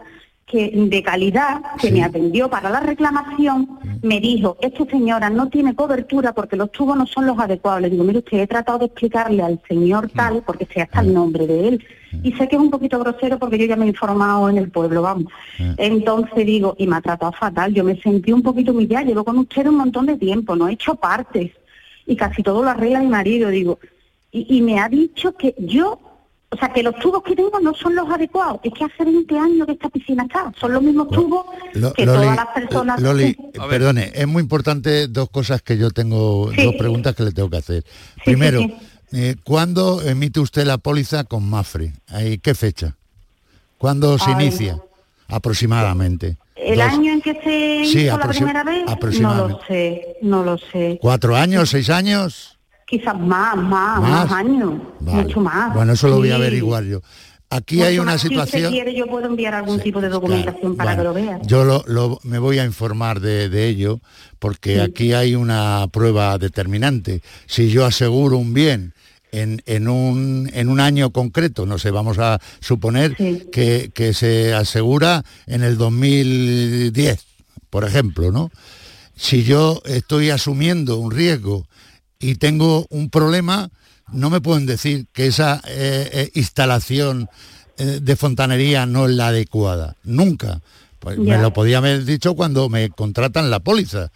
que de calidad que me atendió para la reclamación me dijo, esta señora no tiene cobertura porque los tubos no son los adecuados. Le digo, mire usted, he tratado de explicarle al señor tal, porque sé hasta el nombre de él, y sé que es un poquito grosero porque yo ya me he informado en el pueblo, vamos. Entonces digo, y me ha tratado fatal, yo me sentí un poquito humillada, llevo con usted un montón de tiempo, no he hecho partes, y casi todo lo arregla mi marido, digo, y, y me ha dicho que yo O sea, que los tubos que tengo no son los adecuados. Es que hace 20 años que esta piscina está. Son los mismos tubos Lo- que Loli, todas las personas... Loli, perdone, es muy importante dos cosas que yo tengo, Sí. dos preguntas que le tengo que hacer. Primero, sí, eh, ¿cuándo emite usted la póliza con Mafre? Ahí, ¿Qué fecha? ¿Cuándo se Ay. inicia? Aproximadamente. El Dos- año en que se Sí, hizo la primera vez, no lo sé, no lo sé. ¿Cuatro años, seis años? Quizás más, más, ¿Más? más, años, Vale. mucho más. Bueno, eso lo voy a averiguar yo. Aquí Mucho hay una más. Si usted situación... quiere, yo puedo enviar algún tipo de documentación para Bueno, que lo vea. Yo lo- lo- me voy a informar de, de ello porque Sí. aquí hay una prueba determinante. Si yo aseguro un bien en, en un, en un año concreto, no sé, vamos a suponer que, que se asegura en el 2010, por ejemplo, ¿no? Si yo estoy asumiendo un riesgo y tengo un problema, no me pueden decir que esa eh, eh, instalación eh, de fontanería no es la adecuada. Nunca. Pues Ya. me lo podía haber dicho cuando me contratan la póliza.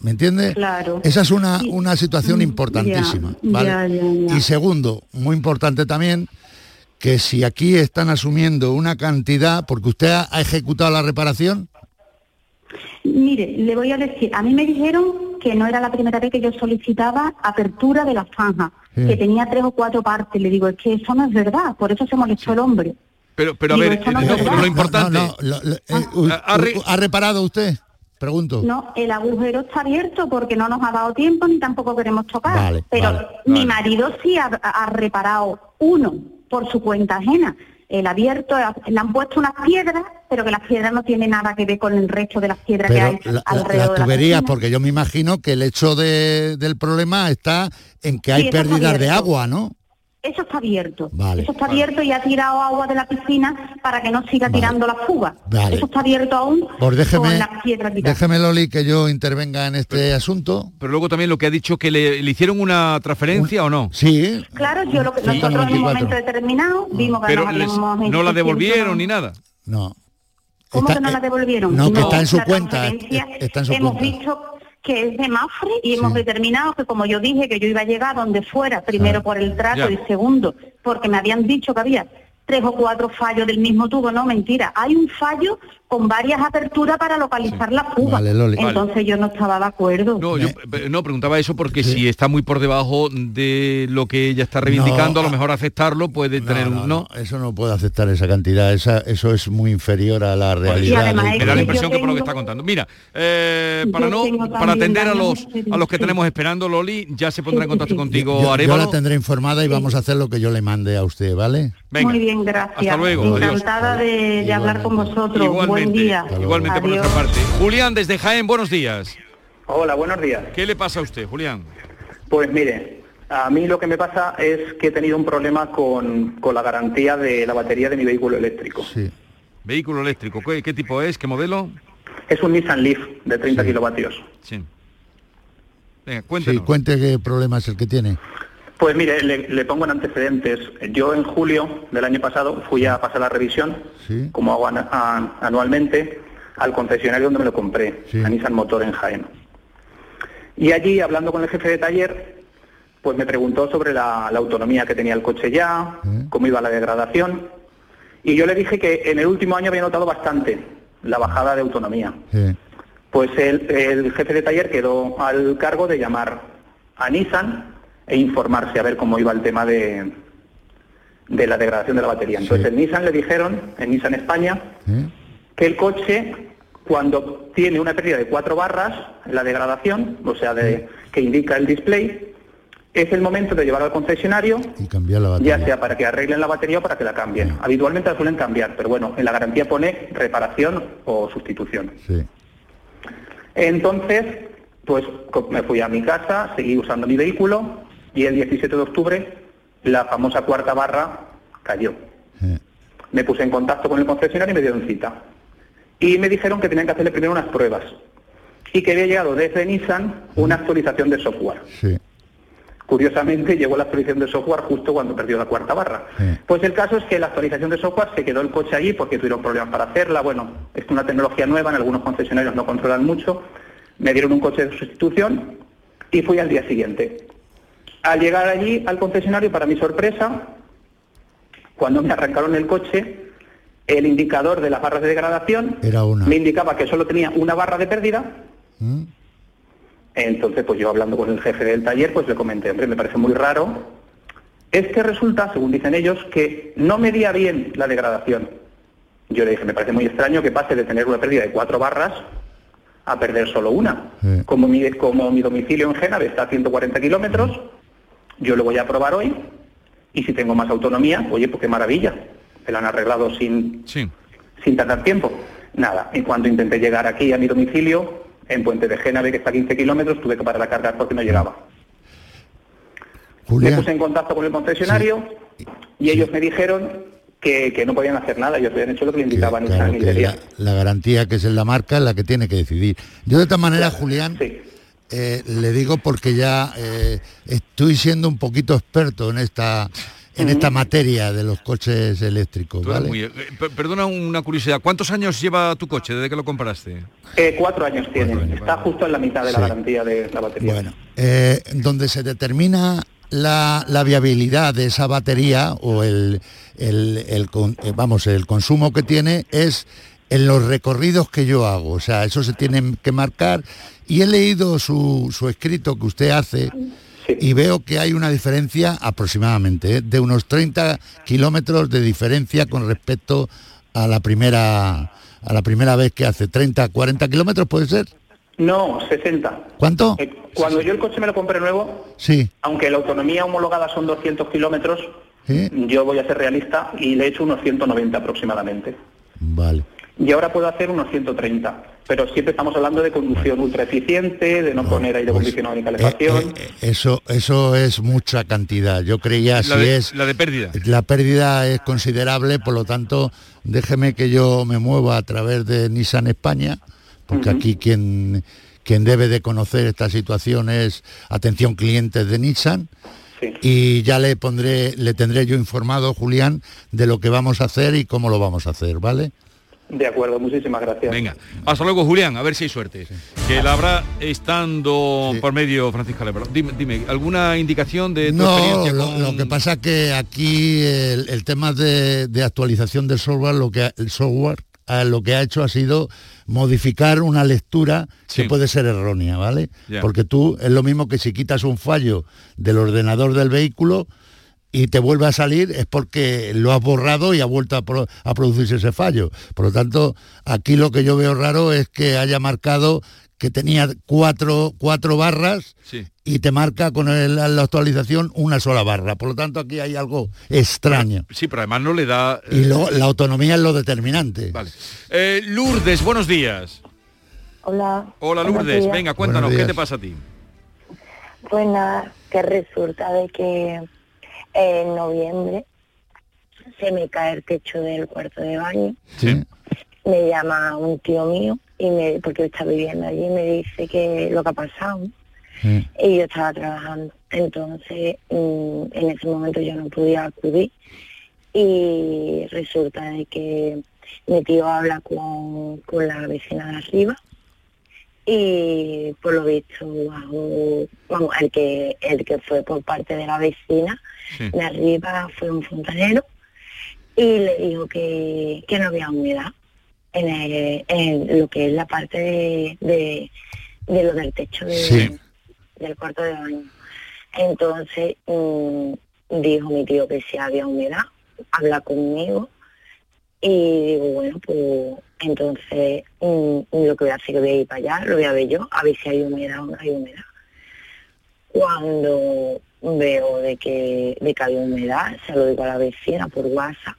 ¿Me entiende? Claro. Esa es una, una situación importantísima. ya, ¿vale? ya, ya, ya. Y segundo, muy importante también, que si aquí están asumiendo una cantidad, porque usted ha, ha ejecutado la reparación, Mire, le voy a decir, a mí me dijeron que no era la primera vez que yo solicitaba apertura de la franja, Sí. que tenía tres o cuatro partes. Le digo, es que eso no es verdad, por eso se molestó el hombre. Pero, pero a Digo, ver, no eh, no, lo importante... No, no, lo- lo- eh, u- ¿Ha re- u- ¿ha reparado usted? Pregunto. No, el agujero está abierto porque no nos ha dado tiempo ni tampoco queremos tocar. Vale, Pero vale, mi vale. marido sí ha, ha reparado uno por su cuenta ajena. El abierto, le han puesto unas piedras, pero que las piedras no tienen nada que ver con el resto de las piedras que Pero hay la- alrededor las la tuberías, porque yo me imagino que el hecho de- del problema está en que hay Sí, está pérdidas de agua, ¿no? Eso está abierto. Vale. Eso está abierto y ha tirado agua de la piscina para que no siga tirando la fuga. Vale. Eso está abierto aún Pues déjeme, con las piedras déjeme Loli que yo intervenga en este asunto. Pero luego también lo que ha dicho que le, le hicieron una transferencia o no. Sí. Claro, yo lo que Sí, nosotros en un 94. momento determinado vimos que Pero les- no la devolvieron ni nada. No. ¿Cómo Está- que no la devolvieron? no, que está en su cuenta, eh, está en su hemos cuenta. visto que es de Mafre y hemos determinado que como yo dije que yo iba a llegar donde fuera, primero por el trato Ya. y segundo porque me habían dicho que había tres o cuatro fallos del mismo tubo, no, mentira, hay un fallo con varias aperturas para localizar la fuga. Vale, Loli. Entonces yo no estaba de acuerdo. No, yo eh, no preguntaba eso porque si está muy por debajo de lo que ella está reivindicando, a lo mejor aceptarlo puede tener un no. Eso no puede aceptar esa cantidad, esa, eso es muy inferior a la realidad. Me da la impresión que por lo que está contando. Mira, eh, para no para atender a los a los que tenemos esperando, Loli, ya se pondrá en contacto contigo Yo, yo la tendré informada y vamos a hacer lo que yo le mande a usted, ¿vale? Venga. Muy bien, gracias. Hasta luego, adiós. Encantada de, de hablar con vosotros. Buen Igualmente, por nuestra parte. Julián, desde Jaén, buenos días. Hola, buenos días. ¿Qué le pasa a usted, Julián? Pues mire, a mí lo que me pasa es que he tenido un problema con, con la garantía de la batería de mi vehículo eléctrico. Vehículo eléctrico, ¿qué, qué tipo es? ¿Qué modelo? Es un Nissan Leaf de 30 kilovatios. Sí. Venga, Sí, cuéntenos. cuente qué problema es el que tiene. Pues mire, le, le pongo en antecedentes. Yo en julio del año pasado fui a pasar la revisión, Sí. como hago an- an- anualmente, al concesionario donde me lo compré, a Nissan Motor en Jaén. Y allí, hablando con el jefe de taller, pues me preguntó sobre la, la autonomía que tenía el coche ya, cómo iba la degradación. Y yo le dije que en el último año había notado bastante la bajada de autonomía. Pues el, el jefe de taller quedó al cargo de llamar a Nissan e informarse a ver cómo iba el tema de, de la degradación de la batería. Entonces en Nissan le dijeron, en Nissan España, que el coche, cuando tiene una pérdida de cuatro barras la degradación, o sea, de, que indica el display, es el momento de llevarlo al concesionario, Y cambiar la batería. ya sea para que arreglen la batería o para que la cambien. Habitualmente la suelen cambiar, pero bueno, en la garantía pone reparación o sustitución. Sí. Entonces, pues me fui a mi casa, seguí usando mi vehículo y el 17 de octubre la famosa cuarta barra cayó. Me puse en contacto con el concesionario y me dieron cita. Y me dijeron que tenían que hacerle primero unas pruebas y que había llegado desde Nissan una actualización de software. Sí. Curiosamente llegó la actualización de software justo cuando perdió la cuarta barra. Pues el caso es que la actualización de software se quedó el coche allí porque tuvieron problemas para hacerla. Bueno, es una tecnología nueva, en algunos concesionarios no controlan mucho. Me dieron un coche de sustitución y fui al día siguiente. Al llegar allí al concesionario, para mi sorpresa, Cuando me arrancaron el coche, el indicador de las barras de degradación Era una. me indicaba que solo tenía una barra de pérdida. ¿Mm? Entonces, pues yo hablando con el jefe del taller, pues le comenté, hombre, me parece muy raro. Es que resulta, según dicen ellos, que no medía bien la degradación. Yo le dije, me parece muy extraño que pase de tener una pérdida de cuatro barras a perder solo una. Como mi, como mi domicilio en Génave está a 140 kilómetros, yo lo voy a probar hoy y si tengo más autonomía, oye, pues qué maravilla. Me lo han arreglado sin, sin tardar tiempo. Nada, en cuanto intenté llegar aquí a mi domicilio, en Puente de Génave, que está a 15 kilómetros, tuve que parar a cargar porque no llegaba. Me puse en contacto con el concesionario y ellos me dijeron que, que no podían hacer nada, ellos habían hecho lo que le indicaban Claro, la, la garantía que es en la marca es la que tiene que decidir. Yo de esta manera, Julián, eh, le digo porque ya eh, estoy siendo un poquito experto en esta en esta materia de los coches eléctricos, eh, per- perdona una curiosidad. ¿Cuántos años lleva tu coche desde que lo compraste? Eh, cuatro años tiene, está justo en la mitad de la garantía de la batería. Bueno, eh, donde se determina la, la viabilidad de esa batería o el, el- vamos, el consumo que tiene es en los recorridos que yo hago. O sea, eso se tiene que marcar. Y he leído su, su escrito que usted hace y veo que hay una diferencia aproximadamente ¿eh? de unos 30 kilómetros de diferencia con respecto a la primera a la primera vez que hace 30 40 kilómetros puede ser No, 60. ¿Cuánto? Eh, cuando yo el coche me lo compré nuevo, sí aunque la autonomía homologada son 200 kilómetros, ¿Sí? yo voy a ser realista y le he hecho unos 190 aproximadamente. vale Y ahora puedo hacer unos 130. Pero siempre estamos hablando de conducción ultra eficiente, de no poner aire acondicionado ni calefacción. Eso, eso es mucha cantidad. Yo creía si de, es la de pérdida. la pérdida es considerable, por lo tanto, déjeme que yo me mueva a través de Nissan España, porque aquí quien quien debe de conocer esta situación es atención clientes de Nissan. Y ya le pondré, le tendré yo informado, Julián, de lo que vamos a hacer y cómo lo vamos a hacer, ¿vale? De acuerdo, muchísimas gracias. Venga, hasta luego Julián, a ver si hay suerte. Que la habrá estando por medio Francisca Lebra. Dime, dime, ¿alguna indicación de tu No, experiencia lo, con- lo que pasa que aquí el, el tema de, de actualización del software, lo que el software eh, lo que ha hecho ha sido modificar una lectura que puede ser errónea, ¿vale? Porque tú es lo mismo que si quitas un fallo del ordenador del vehículo y te vuelve a salir es porque lo has borrado y ha vuelto a, pro- a producirse ese fallo. Por lo tanto, aquí lo que yo veo raro es que haya marcado que tenía cuatro, cuatro barras Sí. y te marca con el- la actualización una sola barra. Por lo tanto, aquí hay algo extraño. Sí, pero además no le da... Y luego la autonomía es lo determinante. Vale. Eh, Lourdes, buenos días. Hola. Hola Lourdes, venga, cuéntanos, ¿qué te pasa a ti? Pues nada, que resulta de que en noviembre se me cae el techo del cuarto de baño. Sí. Me llama un tío mío y me, porque está viviendo allí y me dice que lo que ha pasado. Y yo estaba trabajando. Entonces, mm, en ese momento yo no podía acudir. Y resulta de que mi tío habla con, con la vecina de arriba y por lo visto bajo, vamos, el que el que fue por parte de la vecina de arriba fue un fontanero y le dijo que, que no había humedad en, el- en lo que es la parte de, de, de lo del techo de- Sí. del cuarto de baño. Entonces mm, dijo mi tío que si había humedad, habla conmigo y digo, bueno, pues entonces mm, lo que voy a hacer es que voy a ir para allá, lo voy a ver yo, a ver si hay humedad o no hay humedad. Cuando veo de que, de que había humedad, se lo digo a la vecina por WhatsApp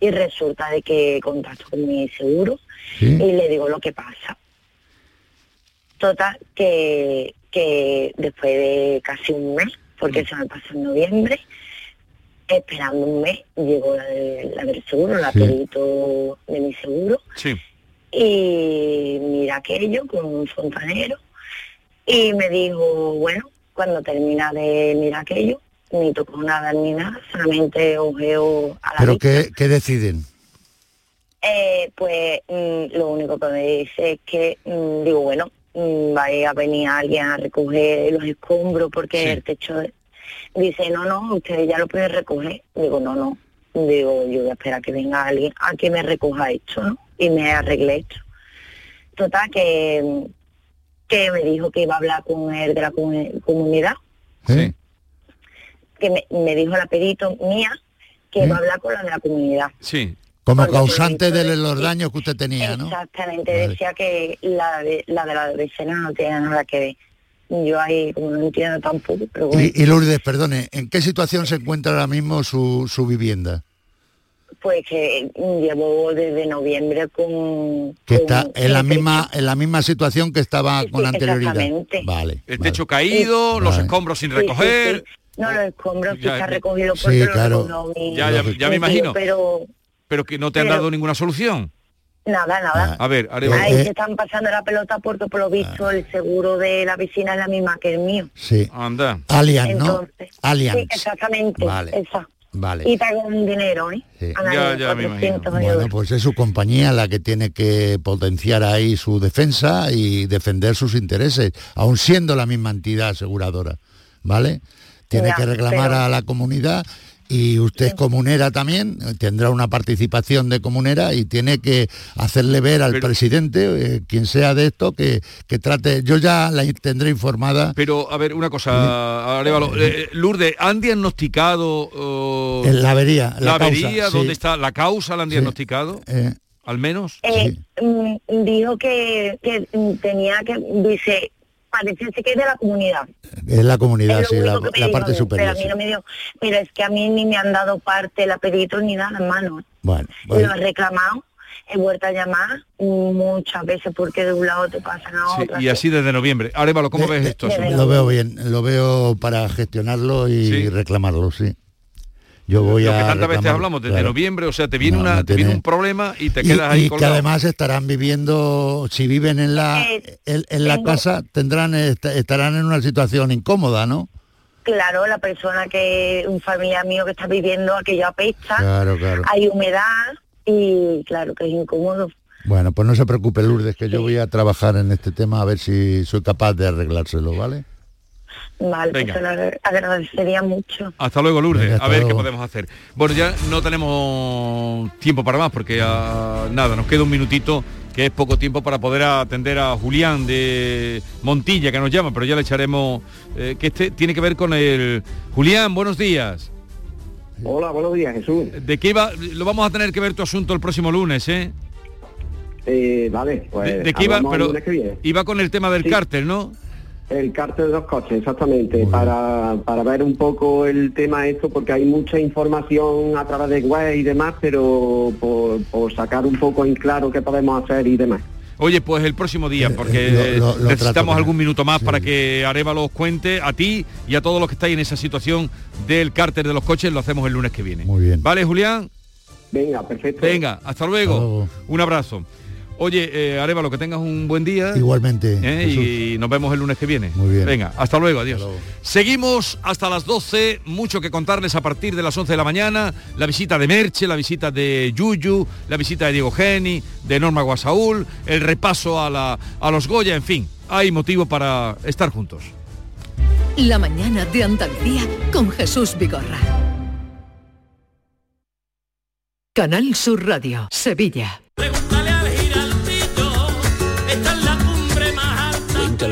y resulta de que contacto con mi seguro y le digo lo que pasa. Total, que, que después de casi un mes, porque se me pasó en noviembre, esperando un mes, llegó la, de- la del seguro, la Sí. perito de mi seguro, Sí. y mira aquello con un fontanero, y me dijo, bueno, cuando termina de mirar aquello, ni tocó nada ni nada, solamente ojeo a la Pero. ¿qué, qué deciden? Eh, pues mm, lo único que me dice es que, mm, digo, bueno, mm, vaya a venir alguien a recoger los escombros porque el techo... Dice, no, no, usted ya lo puede recoger. Digo, no, no, Digo, yo voy a esperar que venga alguien a que me recoja esto, ¿no? Y me arregle esto. Total, que, que me dijo que iba a hablar con él de la comu- comunidad, Sí. que me, me dijo la perito mía que iba a hablar con la de la comunidad. Sí. Como Porque causante de los daños que usted tenía, ¿no? Exactamente, Vale. decía que la de la de la vecina no tiene nada que ver. Yo ahí como no entiendo tampoco, pero bueno, Y, y Lourdes, perdone, ¿en qué situación se encuentra ahora mismo su, su vivienda? Pues que llevo desde noviembre con... Que con está en la misma en la misma situación que estaba con sí, anterioridad. exactamente. Vale. El techo caído, los Vale. escombros sin recoger. sí. No, los escombros sí Ya, está ya. recogido porque Sí, claro. mi- Ya, ya, ya me imagino. Pero Pero que no te han dado ninguna solución. nada, nada. A ver. Ahí Eh, se están pasando la pelota porque por lo visto el seguro de la vecina es la misma que el mío. Sí. Anda. Allianz, ¿no? Entonces, Allianz. Sí, exactamente. Vale. Esa. Vale. Y pago un dinero, ¿eh? Sí. Al Ya, año, ya me 400 Bueno, pues es su compañía la que tiene que potenciar ahí su defensa y defender sus intereses, aun siendo la misma entidad aseguradora, ¿vale? Tiene Ya, que reclamar pero- a la comunidad y usted es comunera también, eh, tendrá una participación de comunera y tiene que hacerle ver al Pero- presidente, eh, quien sea de esto, que, que trate, yo ya la tendré informada Pero, a ver, una cosa, Arevalo. Eh, Lourdes, ¿han diagnosticado oh, en la avería. la, causa, avería? sí. ¿Dónde está? ¿La causa la han Sí. diagnosticado? Eh, ¿Al menos? Eh, mm, dijo que, que tenía que, dice, parece que es de la comunidad. es la comunidad, Es sí, lo la, la parte superior. Pero a mí no me dio, pero es que a mí ni me han dado parte el apellido ni nada, hermano. Bueno, Lo bueno. he reclamado, he vuelto a llamar muchas veces porque de un lado te pasan a Sí, otro. y así desde noviembre. Arevalo, ¿cómo ves esto? de- Lo veo bien, lo veo para gestionarlo y Sí. reclamarlo, sí. Yo voy Lo a que tantas veces hablamos, desde claro. noviembre, o sea, te viene, No, una, no te viene tiene- un problema y te Y, quedas ahí y que además estarán viviendo, si viven en la Eh, en, en la casa, tendrán est- estarán en una situación incómoda, ¿no? Claro, la persona que, un familiar mío que está viviendo aquello apesta, Claro, claro. hay humedad y claro que es incómodo. Bueno, pues no se preocupe, Lourdes, que yo voy a trabajar en este tema a ver si soy capaz de arreglárselo, ¿vale? Vale, pues Venga. se lo agra- agradecería mucho. Hasta luego, Lourdes. Venga, a ver qué podemos hacer. Bueno, ya no tenemos tiempo para más porque ah, nada, nos queda un minutito que es poco tiempo para poder atender a Julián de Montilla que nos llama, pero ya le echaremos eh, que este tiene que ver con el Julián, buenos días. Hola, buenos días, Jesús. ¿De qué iba? Lo vamos a tener que ver tu asunto el próximo lunes, ¿eh? Eh, vale, pues ¿De, de qué iba? Pero lunes que viene. iba con el tema del Sí. cártel, ¿no? El cártel de los coches, exactamente, para, para ver un poco el tema esto, porque hay mucha información a través de web y demás, pero por, por sacar un poco en claro qué podemos hacer y demás. Oye, pues el próximo día, porque Eh, lo- lo- lo trato necesitamos algún minuto más Sí. para que Arevalo os cuente a ti y a todos los que estáis en esa situación del cárter de los coches, lo hacemos el lunes que viene. Muy bien. ¿Vale, Julián? Venga, perfecto. Venga, hasta luego. Hasta luego. Un abrazo. Oye, eh, Arevalo, que tengas un buen día. Igualmente. ¿eh? Y nos vemos el lunes que viene. Muy bien. Venga, hasta luego, adiós. Hasta luego. Seguimos hasta las 12, mucho que contarles a partir de las 11 de la mañana, la visita de Merche, la visita de Yuyu, la visita de Diego Geni, de Norma Guasaúl, el repaso a, la, a los Goya, en fin, hay motivo para estar juntos. La mañana de Andalucía con Jesús Vigorra. Canal Sur Radio, Sevilla.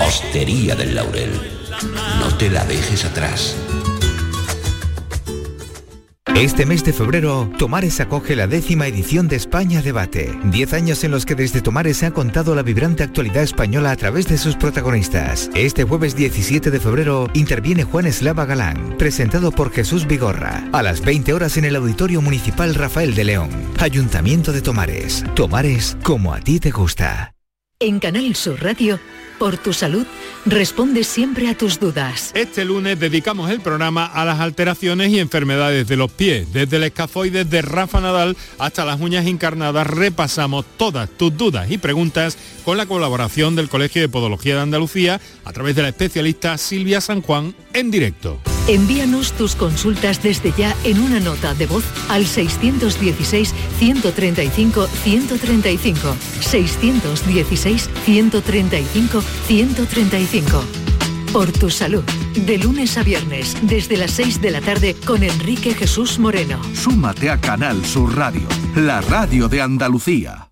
Hostería del Laurel, no te la dejes atrás. Este mes de febrero, Tomares acoge la décima edición de España Debate. Diez años en los que desde Tomares se ha contado la vibrante actualidad española a través de sus protagonistas. Este jueves 17 de febrero interviene Juan Eslava Galán, presentado por Jesús Vigorra, a las 20 horas en el Auditorio Municipal Rafael de León. Ayuntamiento de Tomares. Tomares como a ti te gusta. En Canal Sur Radio, Por tu salud, responde siempre a tus dudas. Este lunes dedicamos el programa a las alteraciones y enfermedades de los pies. Desde el escafoides de Rafa Nadal hasta las uñas encarnadas repasamos todas tus dudas y preguntas con la colaboración del Colegio de Podología de Andalucía a través de la especialista Silvia San Juan en directo. Envíanos tus consultas desde ya en una nota de voz al 616-135-135. 616-135-135. Por tu salud. De lunes a viernes, desde las 6 de la tarde, con Enrique Jesús Moreno. Súmate a Canal Sur Radio, la radio de Andalucía.